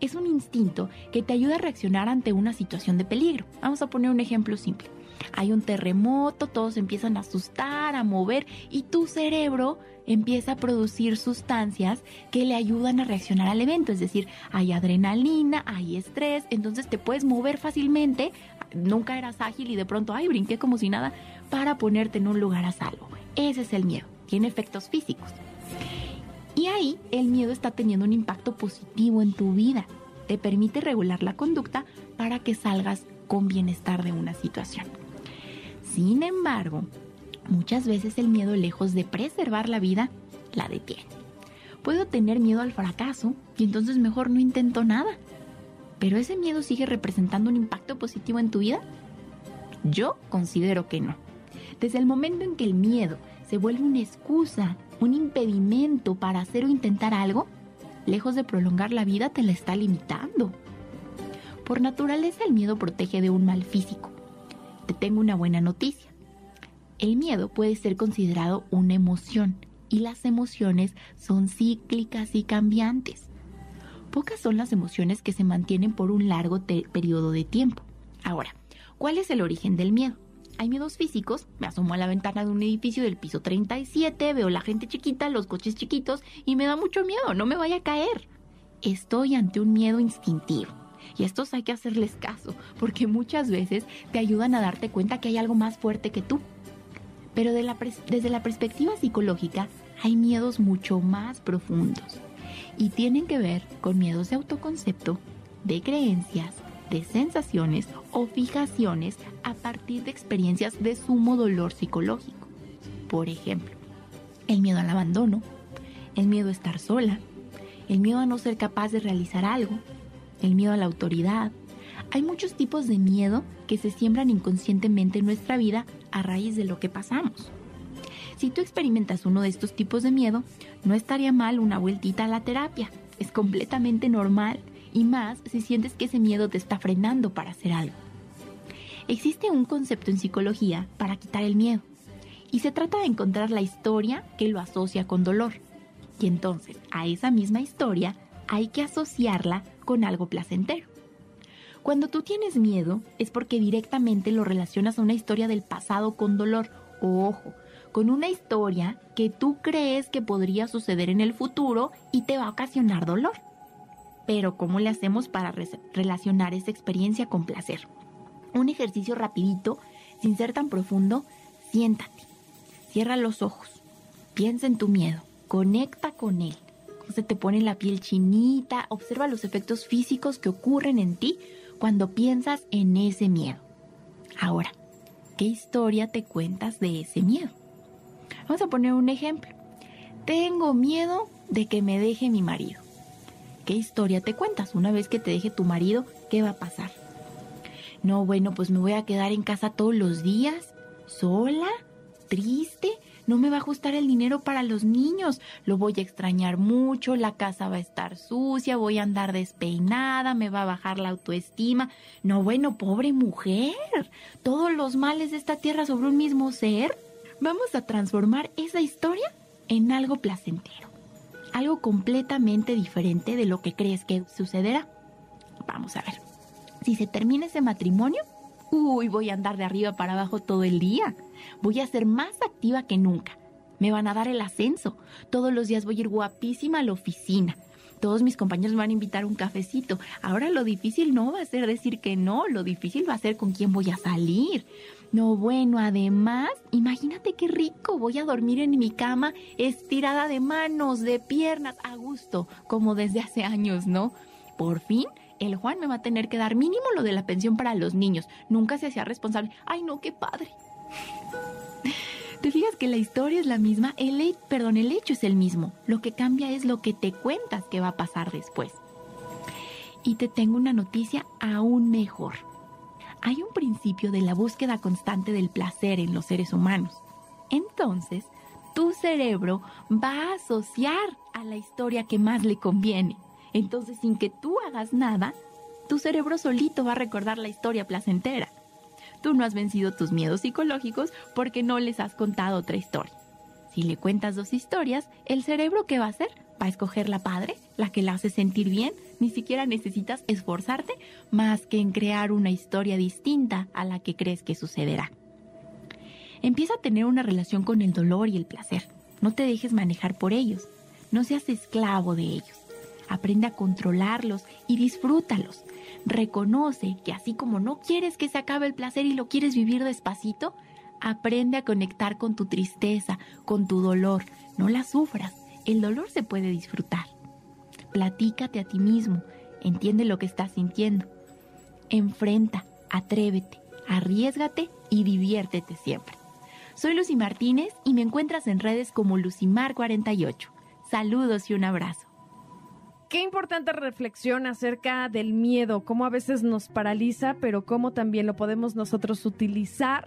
Es un instinto que te ayuda a reaccionar ante una situación de peligro. Vamos a poner un ejemplo simple. Hay un terremoto, todos empiezan a asustar, a mover y tu cerebro empieza a producir sustancias que le ayudan a reaccionar al evento. Es decir, hay adrenalina, hay estrés, entonces te puedes mover fácilmente. Nunca eras ágil y de pronto, ay, brinqué como si nada para ponerte en un lugar a salvo. Ese es el miedo. Tiene efectos físicos. Y ahí el miedo está teniendo un impacto positivo en tu vida. Te permite regular la conducta para que salgas con bienestar de una situación. Sin embargo, muchas veces el miedo, lejos de preservar la vida, la detiene. Puedo tener miedo al fracaso y entonces mejor no intento nada. ¿Pero ese miedo sigue representando un impacto positivo en tu vida? Yo considero que no. Desde el momento en que el miedo se vuelve una excusa, un impedimento para hacer o intentar algo, lejos de prolongar la vida, te la está limitando. Por naturaleza, el miedo protege de un mal físico. Te tengo una buena noticia. El miedo puede ser considerado una emoción y las emociones son cíclicas y cambiantes. Pocas son las emociones que se mantienen por un largo periodo de tiempo. Ahora, ¿cuál es el origen del miedo? Hay miedos físicos, me asomo a la ventana de un edificio del piso 37, veo la gente chiquita, los coches chiquitos y me da mucho miedo, no me vaya a caer. Estoy ante un miedo instintivo. Y estos hay que hacerles caso, porque muchas veces te ayudan a darte cuenta que hay algo más fuerte que tú. Pero desde la perspectiva psicológica, hay miedos mucho más profundos y tienen que ver con miedos de autoconcepto, de creencias, de sensaciones o fijaciones a partir de experiencias de sumo dolor psicológico. Por ejemplo, el miedo al abandono, el miedo a estar sola, el miedo a no ser capaz de realizar algo, el miedo a la autoridad. Hay muchos tipos de miedo que se siembran inconscientemente en nuestra vida a raíz de lo que pasamos. Si tú experimentas uno de estos tipos de miedo, no estaría mal una vueltita a la terapia. Es completamente normal y más si sientes que ese miedo te está frenando para hacer algo. Existe un concepto en psicología para quitar el miedo y se trata de encontrar la historia que lo asocia con dolor. Y entonces a esa misma historia hay que asociarla con algo placentero. Cuando tú tienes miedo es porque directamente lo relacionas a una historia del pasado con dolor. Ojo, con una historia que tú crees que podría suceder en el futuro y te va a ocasionar dolor. Pero ¿cómo le hacemos para relacionar esa experiencia con placer? Un ejercicio rapidito, sin ser tan profundo, siéntate, cierra los ojos, piensa en tu miedo, conecta con él. Se te pone la piel chinita, observa los efectos físicos que ocurren en ti cuando piensas en ese miedo. Ahora, ¿qué historia te cuentas de ese miedo? Vamos a poner un ejemplo. Tengo miedo de que me deje mi marido. ¿Qué historia te cuentas? Una vez que te deje tu marido, ¿qué va a pasar? No, bueno, pues me voy a quedar en casa todos los días, sola, triste, no me va a ajustar el dinero para los niños, lo voy a extrañar mucho, la casa va a estar sucia, voy a andar despeinada, me va a bajar la autoestima. No, bueno, pobre mujer, todos los males de esta tierra sobre un mismo ser. Vamos a transformar esa historia en algo placentero, algo completamente diferente de lo que crees que sucederá. Vamos a ver. Si se termina ese matrimonio, uy, voy a andar de arriba para abajo todo el día. Voy a ser más activa que nunca. Me van a dar el ascenso. Todos los días voy a ir guapísima a la oficina. Todos mis compañeros me van a invitar un cafecito. Ahora lo difícil no va a ser decir que no, lo difícil va a ser con quién voy a salir. No, bueno, además, imagínate qué rico, voy a dormir en mi cama estirada de manos, de piernas, a gusto, como desde hace años, ¿no? Por fin el Juan me va a tener que dar mínimo lo de la pensión para los niños. Nunca se hacía responsable. Ay, no, qué padre. ¿Te fijas que la historia es la misma? El, perdón, el hecho es el mismo. Lo que cambia es lo que te cuentas que va a pasar después. Y te tengo una noticia aún mejor. Hay un principio de la búsqueda constante del placer en los seres humanos. Entonces, tu cerebro va a asociar a la historia que más le conviene. Entonces, sin que tú hagas nada, tu cerebro solito va a recordar la historia placentera. Tú no has vencido tus miedos psicológicos porque no les has contado otra historia. Si le cuentas dos historias, el cerebro ¿qué va a hacer? Va a escoger la padre, la que la hace sentir bien. Ni siquiera necesitas esforzarte más que en crear una historia distinta a la que crees que sucederá. Empieza a tener una relación con el dolor y el placer. No te dejes manejar por ellos. No seas esclavo de ellos. Aprende a controlarlos y disfrútalos. Reconoce que así como no quieres que se acabe el placer y lo quieres vivir despacito, aprende a conectar con tu tristeza, con tu dolor. No la sufras. El dolor se puede disfrutar. Platícate a ti mismo. Entiende lo que estás sintiendo. Enfrenta, atrévete, arriesgate y diviértete siempre. Soy Lucy Martínez y me encuentras en redes como Lucimar48. Saludos y un abrazo. Qué importante reflexión acerca del miedo, cómo a veces nos paraliza, pero cómo también lo podemos nosotros utilizar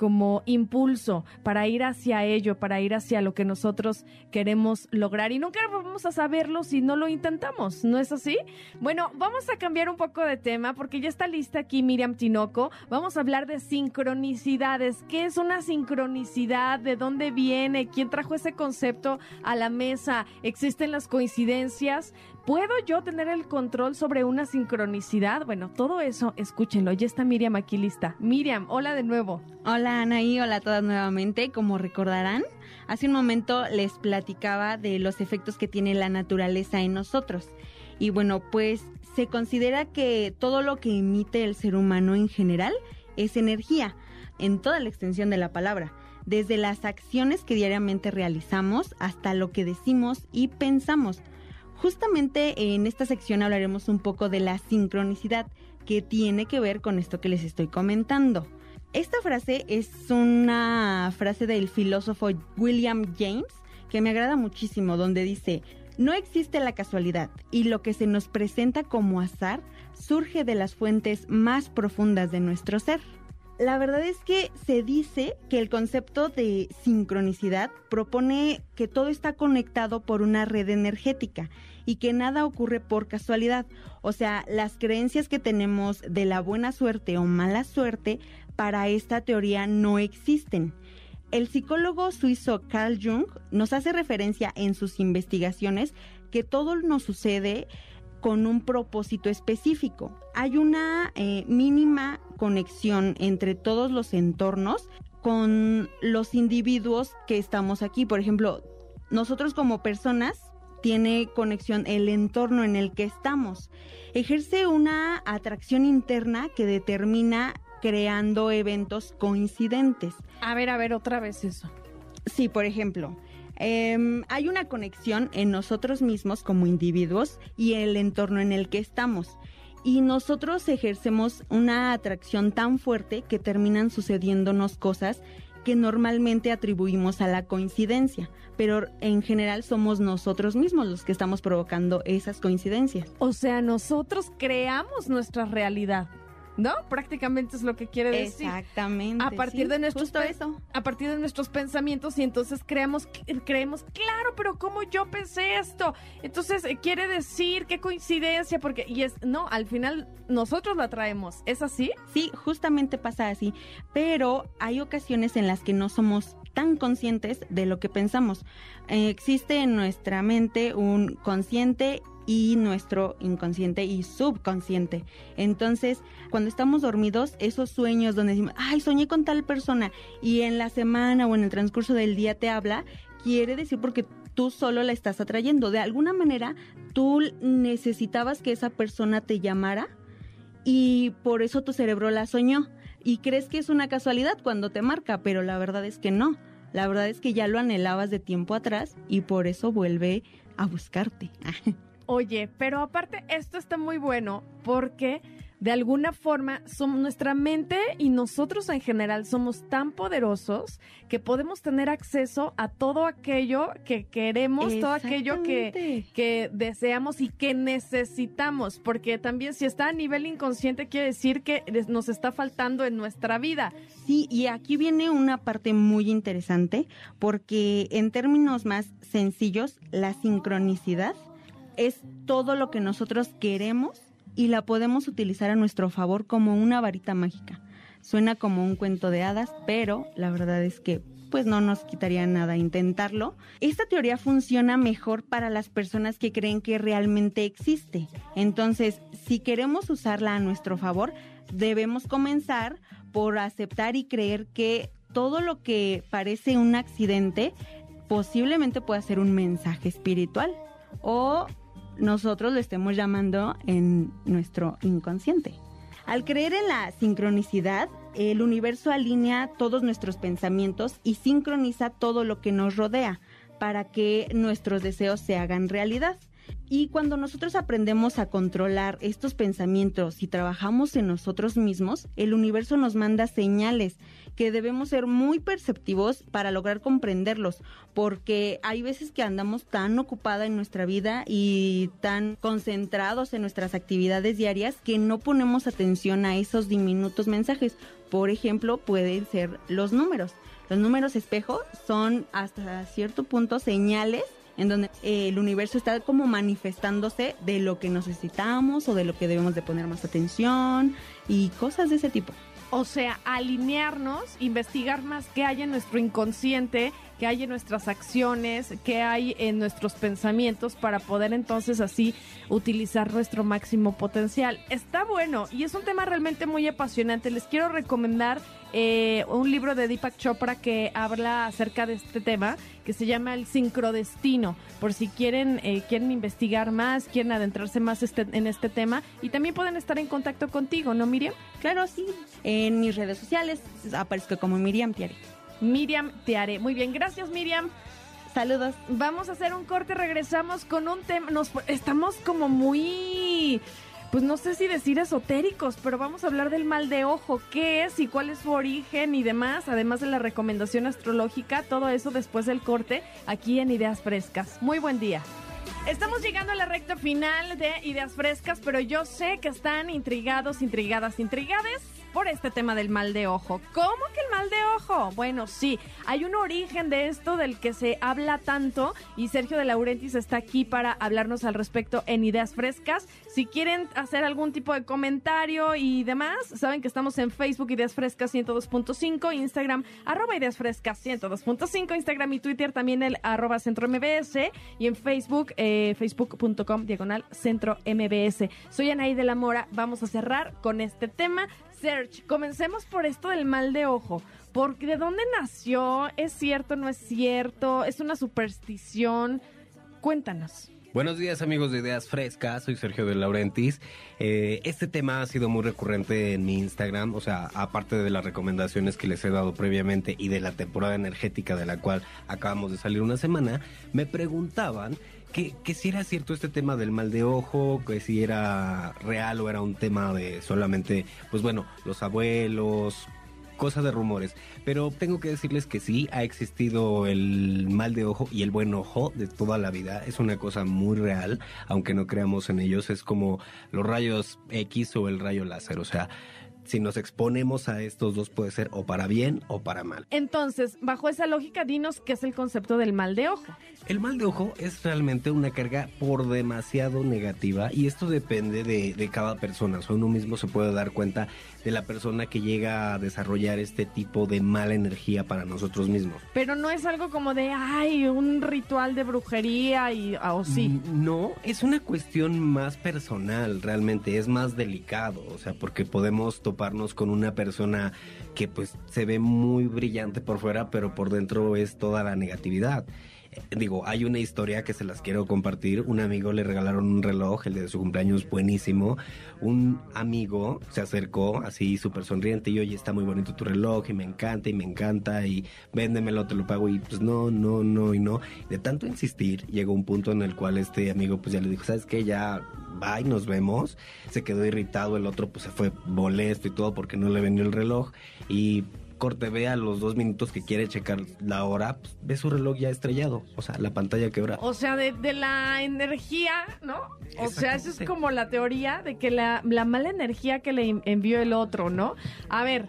como impulso para ir hacia ello, para ir hacia lo que nosotros queremos lograr. Y nunca vamos a saberlo si no lo intentamos, ¿no es así? Bueno, vamos a cambiar un poco de tema porque ya está lista aquí Miriam Tinoco. Vamos a hablar de sincronicidades. ¿Qué es una sincronicidad? ¿De dónde viene? ¿Quién trajo ese concepto a la mesa? ¿Existen las coincidencias? ¿Puedo yo tener el control sobre una sincronicidad? Bueno, todo eso, escúchenlo. Ya está Miriam aquí lista. Miriam, hola de nuevo. Hola Anaí, hola a todas nuevamente. Como recordarán, hace un momento les platicaba de los efectos que tiene la naturaleza en nosotros. Y bueno, pues se considera que todo lo que emite el ser humano en general es energía, en toda la extensión de la palabra desde las acciones que diariamente realizamos hasta lo que decimos y pensamos. Justamente en esta sección hablaremos un poco de la sincronicidad que tiene que ver con esto que les estoy comentando. Esta frase es una frase del filósofo William James que me agrada muchísimo, donde dice, no existe la casualidad y lo que se nos presenta como azar surge de las fuentes más profundas de nuestro ser. La verdad es que se dice que el concepto de sincronicidad propone que todo está conectado por una red energética y que nada ocurre por casualidad. O sea, las creencias que tenemos de la buena suerte o mala suerte para esta teoría no existen. El psicólogo suizo Carl Jung nos hace referencia en sus investigaciones que todo nos sucede con un propósito específico. Hay una eh, mínima conexión entre todos los entornos con los individuos que estamos aquí. Por ejemplo, nosotros como personas tiene conexión el entorno en el que estamos. Ejerce una atracción interna que determina creando eventos coincidentes. A ver, a ver, otra vez eso. Sí, por ejemplo, em, hay una conexión en nosotros mismos como individuos y el entorno en el que estamos. Y nosotros ejercemos una atracción tan fuerte que terminan sucediéndonos cosas que normalmente atribuimos a la coincidencia, pero en general somos nosotros mismos los que estamos provocando esas coincidencias. O sea, nosotros creamos nuestra realidad. ¿No? Prácticamente es lo que quiere decir. Exactamente. A partir de nuestros eso. a partir de nuestros pensamientos y entonces creamos creemos, claro, pero cómo yo pensé esto. Entonces eh, quiere decir qué coincidencia porque y es no, al final nosotros la traemos. ¿Es así? Sí, justamente pasa así, pero hay ocasiones en las que no somos tan conscientes de lo que pensamos. Eh, existe en nuestra mente un consciente y nuestro inconsciente y subconsciente. Entonces, cuando estamos dormidos, esos sueños donde decimos, ay, soñé con tal persona y en la semana o en el transcurso del día te habla, quiere decir porque tú solo la estás atrayendo. De alguna manera, tú necesitabas que esa persona te llamara y por eso tu cerebro la soñó. Y crees que es una casualidad cuando te marca, pero la verdad es que no. La verdad es que ya lo anhelabas de tiempo atrás y por eso vuelve a buscarte. Oye, pero aparte esto está muy bueno porque de alguna forma somos nuestra mente y nosotros en general somos tan poderosos que podemos tener acceso a todo aquello que queremos, todo aquello que, que deseamos y que necesitamos, porque también si está a nivel inconsciente quiere decir que nos está faltando en nuestra vida. Sí, y aquí viene una parte muy interesante, porque en términos más sencillos, la sincronicidad es todo lo que nosotros queremos y la podemos utilizar a nuestro favor como una varita mágica. Suena como un cuento de hadas, pero la verdad es que pues no nos quitaría nada intentarlo. Esta teoría funciona mejor para las personas que creen que realmente existe. Entonces, si queremos usarla a nuestro favor, debemos comenzar por aceptar y creer que todo lo que parece un accidente posiblemente pueda ser un mensaje espiritual o nosotros lo estemos llamando en nuestro inconsciente. Al creer en la sincronicidad, el universo alinea todos nuestros pensamientos y sincroniza todo lo que nos rodea para que nuestros deseos se hagan realidad. Y cuando nosotros aprendemos a controlar estos pensamientos y trabajamos en nosotros mismos, el universo nos manda señales que debemos ser muy perceptivos para lograr comprenderlos, porque hay veces que andamos tan ocupada en nuestra vida y tan concentrados en nuestras actividades diarias que no ponemos atención a esos diminutos mensajes. Por ejemplo, pueden ser los números. Los números espejo son hasta cierto punto señales en donde el universo está como manifestándose de lo que necesitamos o de lo que debemos de poner más atención y cosas de ese tipo. O sea, alinearnos, investigar más qué hay en nuestro inconsciente, qué hay en nuestras acciones, qué hay en nuestros pensamientos para poder entonces así utilizar nuestro máximo potencial. Está bueno y es un tema realmente muy apasionante. Les quiero recomendar eh, un libro de Deepak Chopra que habla acerca de este tema que se llama El sincrodestino, por si quieren, eh, quieren investigar más, quieren adentrarse más este, en este tema y también pueden estar en contacto contigo, ¿no, Miriam? Claro, sí. En mis redes sociales aparezco como Miriam Tiare. Miriam Tiare. Muy bien, gracias Miriam. Saludos. Vamos a hacer un corte, regresamos con un tema. Nos estamos como muy pues no sé si decir esotéricos, pero vamos a hablar del mal de ojo, qué es y cuál es su origen y demás, además de la recomendación astrológica, todo eso después del corte aquí en Ideas Frescas. Muy buen día. Estamos llegando a la recta final de Ideas Frescas, pero yo sé que están intrigados, intrigadas, intrigades por este tema del mal de ojo. ¿Cómo que el mal de ojo? Bueno, sí, hay un origen de esto del que se habla tanto y Sergio de Laurentis está aquí para hablarnos al respecto en Ideas Frescas. Si quieren hacer algún tipo de comentario y demás, saben que estamos en Facebook Ideas Frescas 102.5, Instagram arroba Ideas Frescas 102.5, Instagram y Twitter también el arroba Centro MBS y en Facebook eh, facebook.com diagonal Centro MBS. Soy Anaí de la Mora, vamos a cerrar con este tema Search, comencemos por esto del mal de ojo. Porque ¿De dónde nació? ¿Es cierto? ¿No es cierto? ¿Es una superstición? Cuéntanos. Buenos días amigos de Ideas Frescas, soy Sergio de Laurentis. Eh, este tema ha sido muy recurrente en mi Instagram, o sea, aparte de las recomendaciones que les he dado previamente y de la temporada energética de la cual acabamos de salir una semana, me preguntaban que, que, si era cierto este tema del mal de ojo, que si era real o era un tema de solamente, pues bueno, los abuelos, cosas de rumores. Pero tengo que decirles que sí, ha existido el mal de ojo y el buen ojo de toda la vida. Es una cosa muy real, aunque no creamos en ellos. Es como los rayos X o el rayo láser. O sea, si nos exponemos a estos dos puede ser o para bien o para mal. Entonces, bajo esa lógica, dinos qué es el concepto del mal de ojo. El mal de ojo es realmente una carga por demasiado negativa y esto depende de, de cada persona. O sea, uno mismo se puede dar cuenta de la persona que llega a desarrollar este tipo de mala energía para nosotros mismos. Pero no es algo como de, ay, un ritual de brujería y, ah, o sí. No, es una cuestión más personal, realmente, es más delicado, o sea, porque podemos toparnos con una persona que pues se ve muy brillante por fuera, pero por dentro es toda la negatividad digo, hay una historia que se las quiero compartir. Un amigo le regalaron un reloj, el de su cumpleaños buenísimo. Un amigo se acercó así súper sonriente y oye, está muy bonito tu reloj y me encanta y me encanta y véndemelo, te lo pago y pues no, no, no y no. De tanto insistir, llegó un punto en el cual este amigo pues ya le dijo, ¿sabes qué? Ya bye, nos vemos. Se quedó irritado, el otro pues se fue molesto y todo porque no le vendió el reloj y corte ve a los dos minutos que quiere checar la hora, pues, ve su reloj ya estrellado, o sea, la pantalla quebra. O sea, de, la energía, ¿no? O sea, eso es como la teoría de que la, la mala energía que le envió el otro, ¿no? A ver,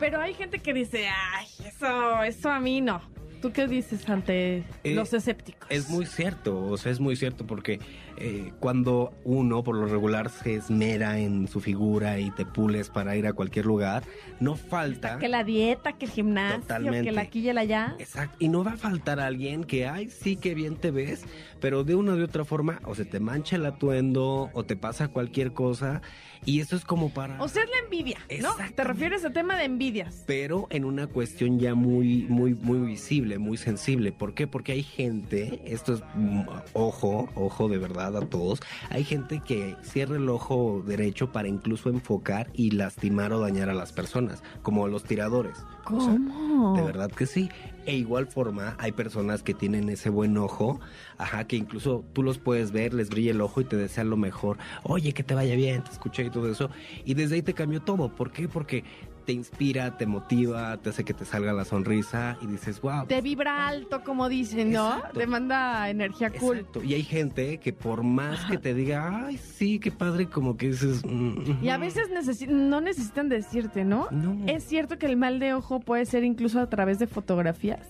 pero hay gente que dice, ay, eso, eso a mí no. ¿Tú qué dices ante eh, los escépticos? Es muy cierto, o sea, es muy cierto porque eh, cuando uno por lo regular se esmera en su figura y te pules para ir a cualquier lugar, no falta... Que la dieta, que el gimnasio, que la aquí y la allá. Exacto, y no va a faltar alguien que, ay, sí, que bien te ves, pero de una u otra forma o se te mancha el atuendo o te pasa cualquier cosa y eso es como para... O sea, es la envidia, ¿no? Te refieres a tema de envidias. Pero en una cuestión ya muy, muy, muy visible muy sensible. ¿Por qué? Porque hay gente, esto es mm, ojo, ojo de verdad a todos, hay gente que cierra el ojo derecho para incluso enfocar y lastimar o dañar a las personas, como los tiradores. ¿Cómo? de verdad que sí. E igual forma, hay personas que tienen ese buen ojo, ajá, que incluso tú los puedes ver, les brilla el ojo y te desean lo mejor. Oye, que te vaya bien, te escuché y todo eso. Y desde ahí te cambió todo. ¿Por qué? Porque te inspira, te motiva, te hace que te salga la sonrisa y dices, wow. Te vibra alto, como dicen, ¿no? Exacto. Te manda energía cool. Exacto. Y hay gente que por más que te diga, ay, sí, qué padre, como que dices... "Mm, Y a ujú". veces necesi- no necesitan decirte, ¿no? Es cierto que el mal de ojo puede ser incluso a través de fotografías.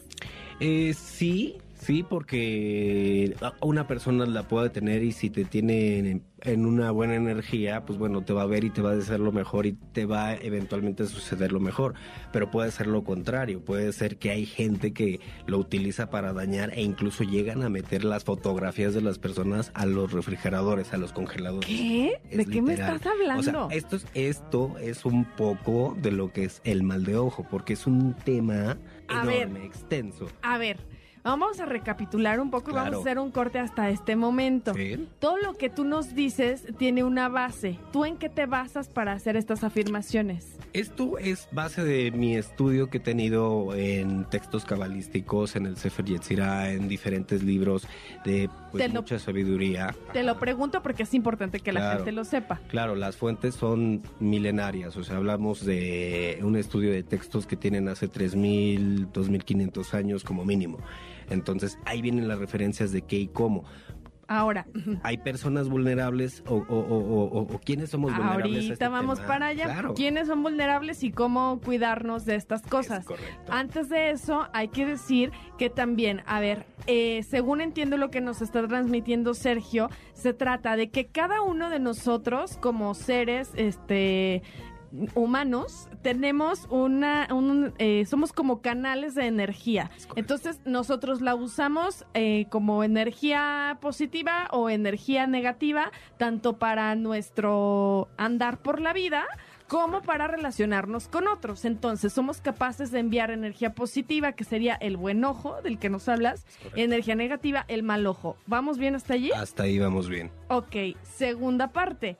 Eh, sí, sí, porque una persona la puede tener y si te tiene en, una buena energía, pues bueno, te va a ver y te va a desear lo mejor y te va eventualmente a suceder lo mejor. Pero puede ser lo contrario, puede ser que hay gente que lo utiliza para dañar e incluso llegan a meter las fotografías de las personas a los refrigeradores, a los congeladores. ¿Qué? Es ¿De qué me estás hablando? O sea, esto es, esto es un poco de lo que es el mal de ojo, porque es un tema A ver. enorme, extenso. A ver, vamos a recapitular un poco y vamos a hacer un corte hasta este momento. Sí. Todo lo que tú nos dices tiene una base. ¿Tú en qué te basas para hacer estas afirmaciones? Esto es base de mi estudio que he tenido en textos cabalísticos, en el Sefer Yetzirah, en diferentes libros de pues, lo- mucha sabiduría. Te lo pregunto porque es importante que la gente lo sepa. Claro, las fuentes son milenarias, o sea, hablamos de un estudio de textos que tienen hace 3.000, 2.500 años como mínimo. Entonces, ahí vienen las referencias de qué y cómo. Ahora, Hay personas vulnerables o, o, o, o- o- o quiénes somos vulnerables. a ahorita este vamos tema? para allá. Claro. ¿Quiénes son vulnerables y cómo cuidarnos de estas cosas? Antes de eso, hay que decir que también, a ver, eh, según entiendo lo que nos está transmitiendo Sergio, se trata de que cada uno de nosotros, como seres, este humanos tenemos una un, eh, somos como canales de energía entonces nosotros la usamos eh, como energía positiva o energía negativa tanto para nuestro andar por la vida como para relacionarnos con otros. Entonces, somos capaces de enviar energía positiva, que sería el buen ojo, del que nos hablas, energía negativa, el mal ojo. ¿Vamos bien hasta allí? Hasta ahí vamos bien. Ok, segunda parte.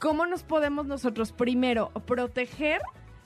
¿Cómo nos podemos nosotros, primero, proteger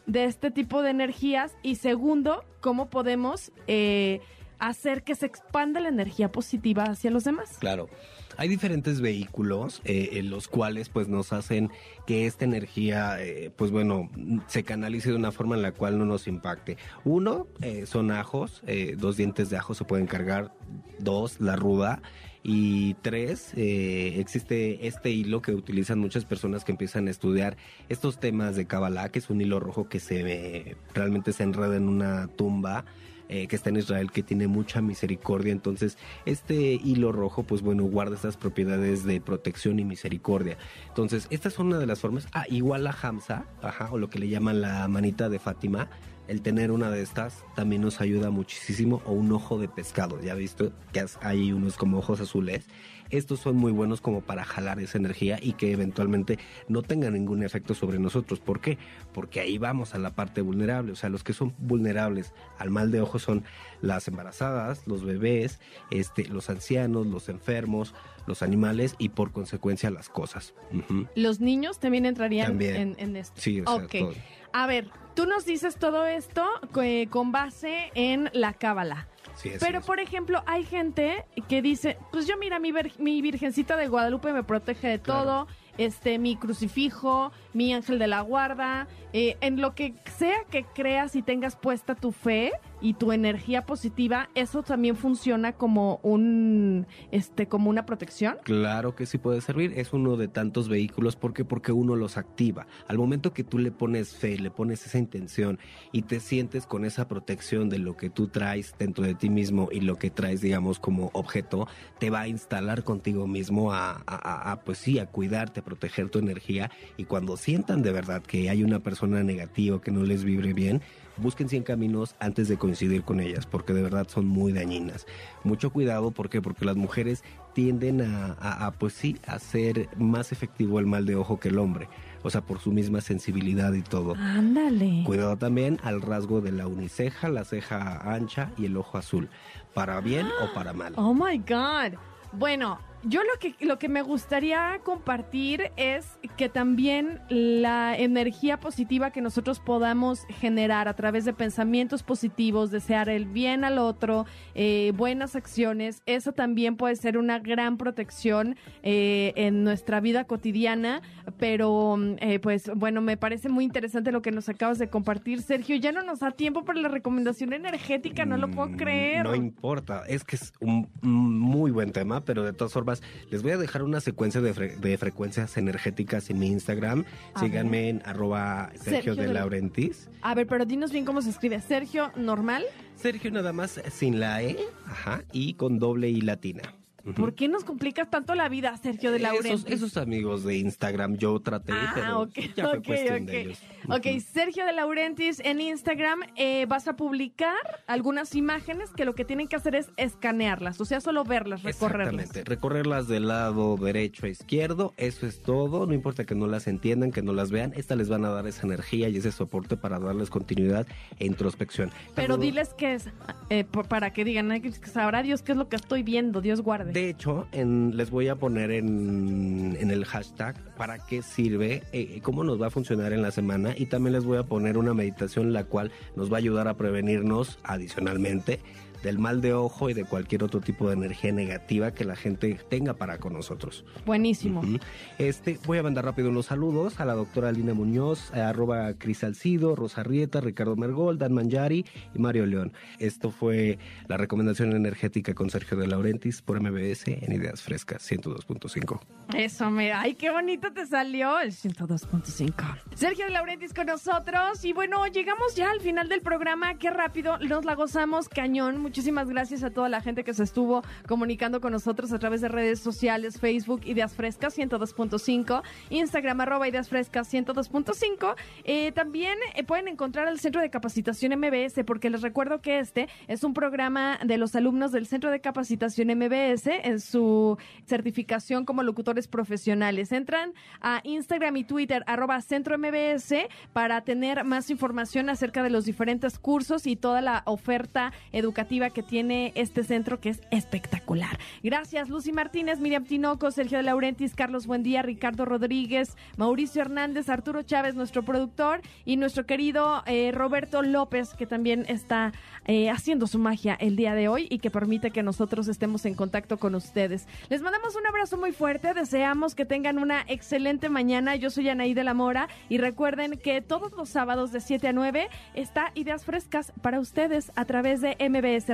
de este tipo de energías? Y segundo, ¿cómo podemos eh, hacer que se expanda la energía positiva hacia los demás? Claro. Hay diferentes vehículos eh, en los cuales pues nos hacen que esta energía eh, pues bueno se canalice de una forma en la cual no nos impacte. Uno eh, son ajos, eh, dos dientes de ajo se pueden cargar, dos la ruda y tres eh, existe este hilo que utilizan muchas personas que empiezan a estudiar estos temas de Kabbalah, que es un hilo rojo que se realmente se enreda en una tumba eh, que está en Israel, que tiene mucha misericordia. Entonces, este hilo rojo, pues bueno, guarda estas propiedades de protección y misericordia. Entonces, esta es una de las formas. Ah, igual la Hamza, o lo que le llaman la manita de Fátima. El tener una de estas también nos ayuda muchísimo. O un ojo de pescado, ya visto que hay unos como ojos azules. Estos son muy buenos como para jalar esa energía y que eventualmente no tengan ningún efecto sobre nosotros. ¿Por qué? Porque ahí vamos a la parte vulnerable. O sea, los que son vulnerables al mal de ojo son las embarazadas, los bebés, este, los ancianos, los enfermos, los animales y por consecuencia las cosas. Los niños también entrarían También. En, en esto. Sí, o sea, Ok. todo. A ver, tú nos dices todo esto eh, con base en la cábala. Sí, Pero, es. por ejemplo, hay gente que dice, pues yo mira, mi, vir- mi Virgencita de Guadalupe me protege de todo, este, mi crucifijo, mi ángel de la guarda, eh, en lo que sea que creas y tengas puesta tu fe y tu energía positiva, eso también funciona como un, este, como una protección. Claro que sí puede servir, es uno de tantos vehículos, ¿por qué? Porque uno los activa. Al momento que tú le pones fe, le pones esa intención y te sientes con esa protección de lo que tú traes dentro de ti mismo y lo que traes, digamos, como objeto, te va a instalar contigo mismo a- a- a, pues sí, a cuidarte, a proteger tu energía y cuando sientan de verdad que hay una persona negativa que no les vibre bien, busquen 100 caminos antes de coincidir con ellas, porque de verdad son muy dañinas. Mucho cuidado, ¿por qué? Porque las mujeres tienden a, a- a, pues sí, a hacer más efectivo el mal de ojo que el hombre. o sea, por su misma sensibilidad y todo. Ándale. Cuidado también al rasgo de la uniceja, la ceja ancha y el ojo azul, para bien o para mal. Oh my God. Bueno, yo lo que, lo que me gustaría compartir es que también la energía positiva que nosotros podamos generar a través de pensamientos positivos, desear el bien al otro, eh, buenas acciones, eso también puede ser una gran protección eh, en nuestra vida cotidiana. Pero, eh, pues bueno, me parece muy interesante lo que nos acabas de compartir, Sergio. Ya no nos da tiempo para la recomendación energética, no lo puedo Mm, creer. No importa, es que es un muy buen tema, pero de todas formas les voy a dejar una secuencia de, fre- de frecuencias energéticas en mi Instagram. A Síganme en arroba Sergio, Sergio de Laurentiis. A ver, pero dinos bien cómo se escribe. Sergio, normal. Sergio nada más sin la E, ajá, y con doble I latina. ¿Por qué nos complicas tanto la vida, Sergio de Laurentiis? Esos, esos amigos de Instagram yo traté, Ah, pero ok, ya fue cuestión ok. de ellos. Ok. Sergio de Laurentiis en Instagram eh, vas a publicar algunas imágenes que lo que tienen que hacer es escanearlas, o sea, solo verlas, recorrerlas. Exactamente, recorrerlas del lado derecho a izquierdo, eso es todo, no importa que no las entiendan, que no las vean, estas les van a dar esa energía y ese soporte para darles continuidad e introspección. Pero Todo- diles qué es, eh, para que digan, "Ay, que sabrá Dios qué es lo que estoy viendo, Dios guarde. De hecho, en- les voy a poner en, el hashtag para qué sirve, eh, cómo nos va a funcionar en la semana. Y también les voy a poner una meditación la cual nos va a ayudar a prevenirnos adicionalmente del mal de ojo y de cualquier otro tipo de energía negativa que la gente tenga para con nosotros. Buenísimo. Este, voy a mandar rápido unos saludos a la doctora Lina Muñoz, a arroba Cris Salcido, Rosa Rieta, Ricardo Mergol, Dan Manjari y Mario León. Esto fue la recomendación energética con Sergio de Laurentiis por MBS en Ideas Frescas 102.5. Eso, mira, ay, qué bonito te salió el 102.5. Sergio de Laurentiis con nosotros y bueno, llegamos ya al final del programa, qué rápido, nos la gozamos cañón. Muchísimas gracias a toda la gente que se estuvo comunicando con nosotros a través de redes sociales, Facebook Ideas Frescas 102.5, Instagram arroba Ideas Frescas 102.5. Eh, también eh, pueden encontrar el Centro de Capacitación MBS porque les recuerdo que este es un programa de los alumnos del Centro de Capacitación MBS en su certificación como locutores profesionales. Entran a Instagram y Twitter arroba Centro MBS para tener más información acerca de los diferentes cursos y toda la oferta educativa que tiene este centro que es espectacular. Gracias Lucy Martínez, Miriam Tinoco, Sergio de Laurentiis, Carlos Buendía, Ricardo Rodríguez, Mauricio Hernández, Arturo Chávez, nuestro productor y nuestro querido eh, Roberto López que también está eh, haciendo su magia el día de hoy y que permite que nosotros estemos en contacto con ustedes. Les mandamos un abrazo muy fuerte, deseamos que tengan una excelente mañana. Yo soy Anaí de la Mora y recuerden que todos los sábados de 7 a 9 está Ideas Frescas para ustedes a través de MBS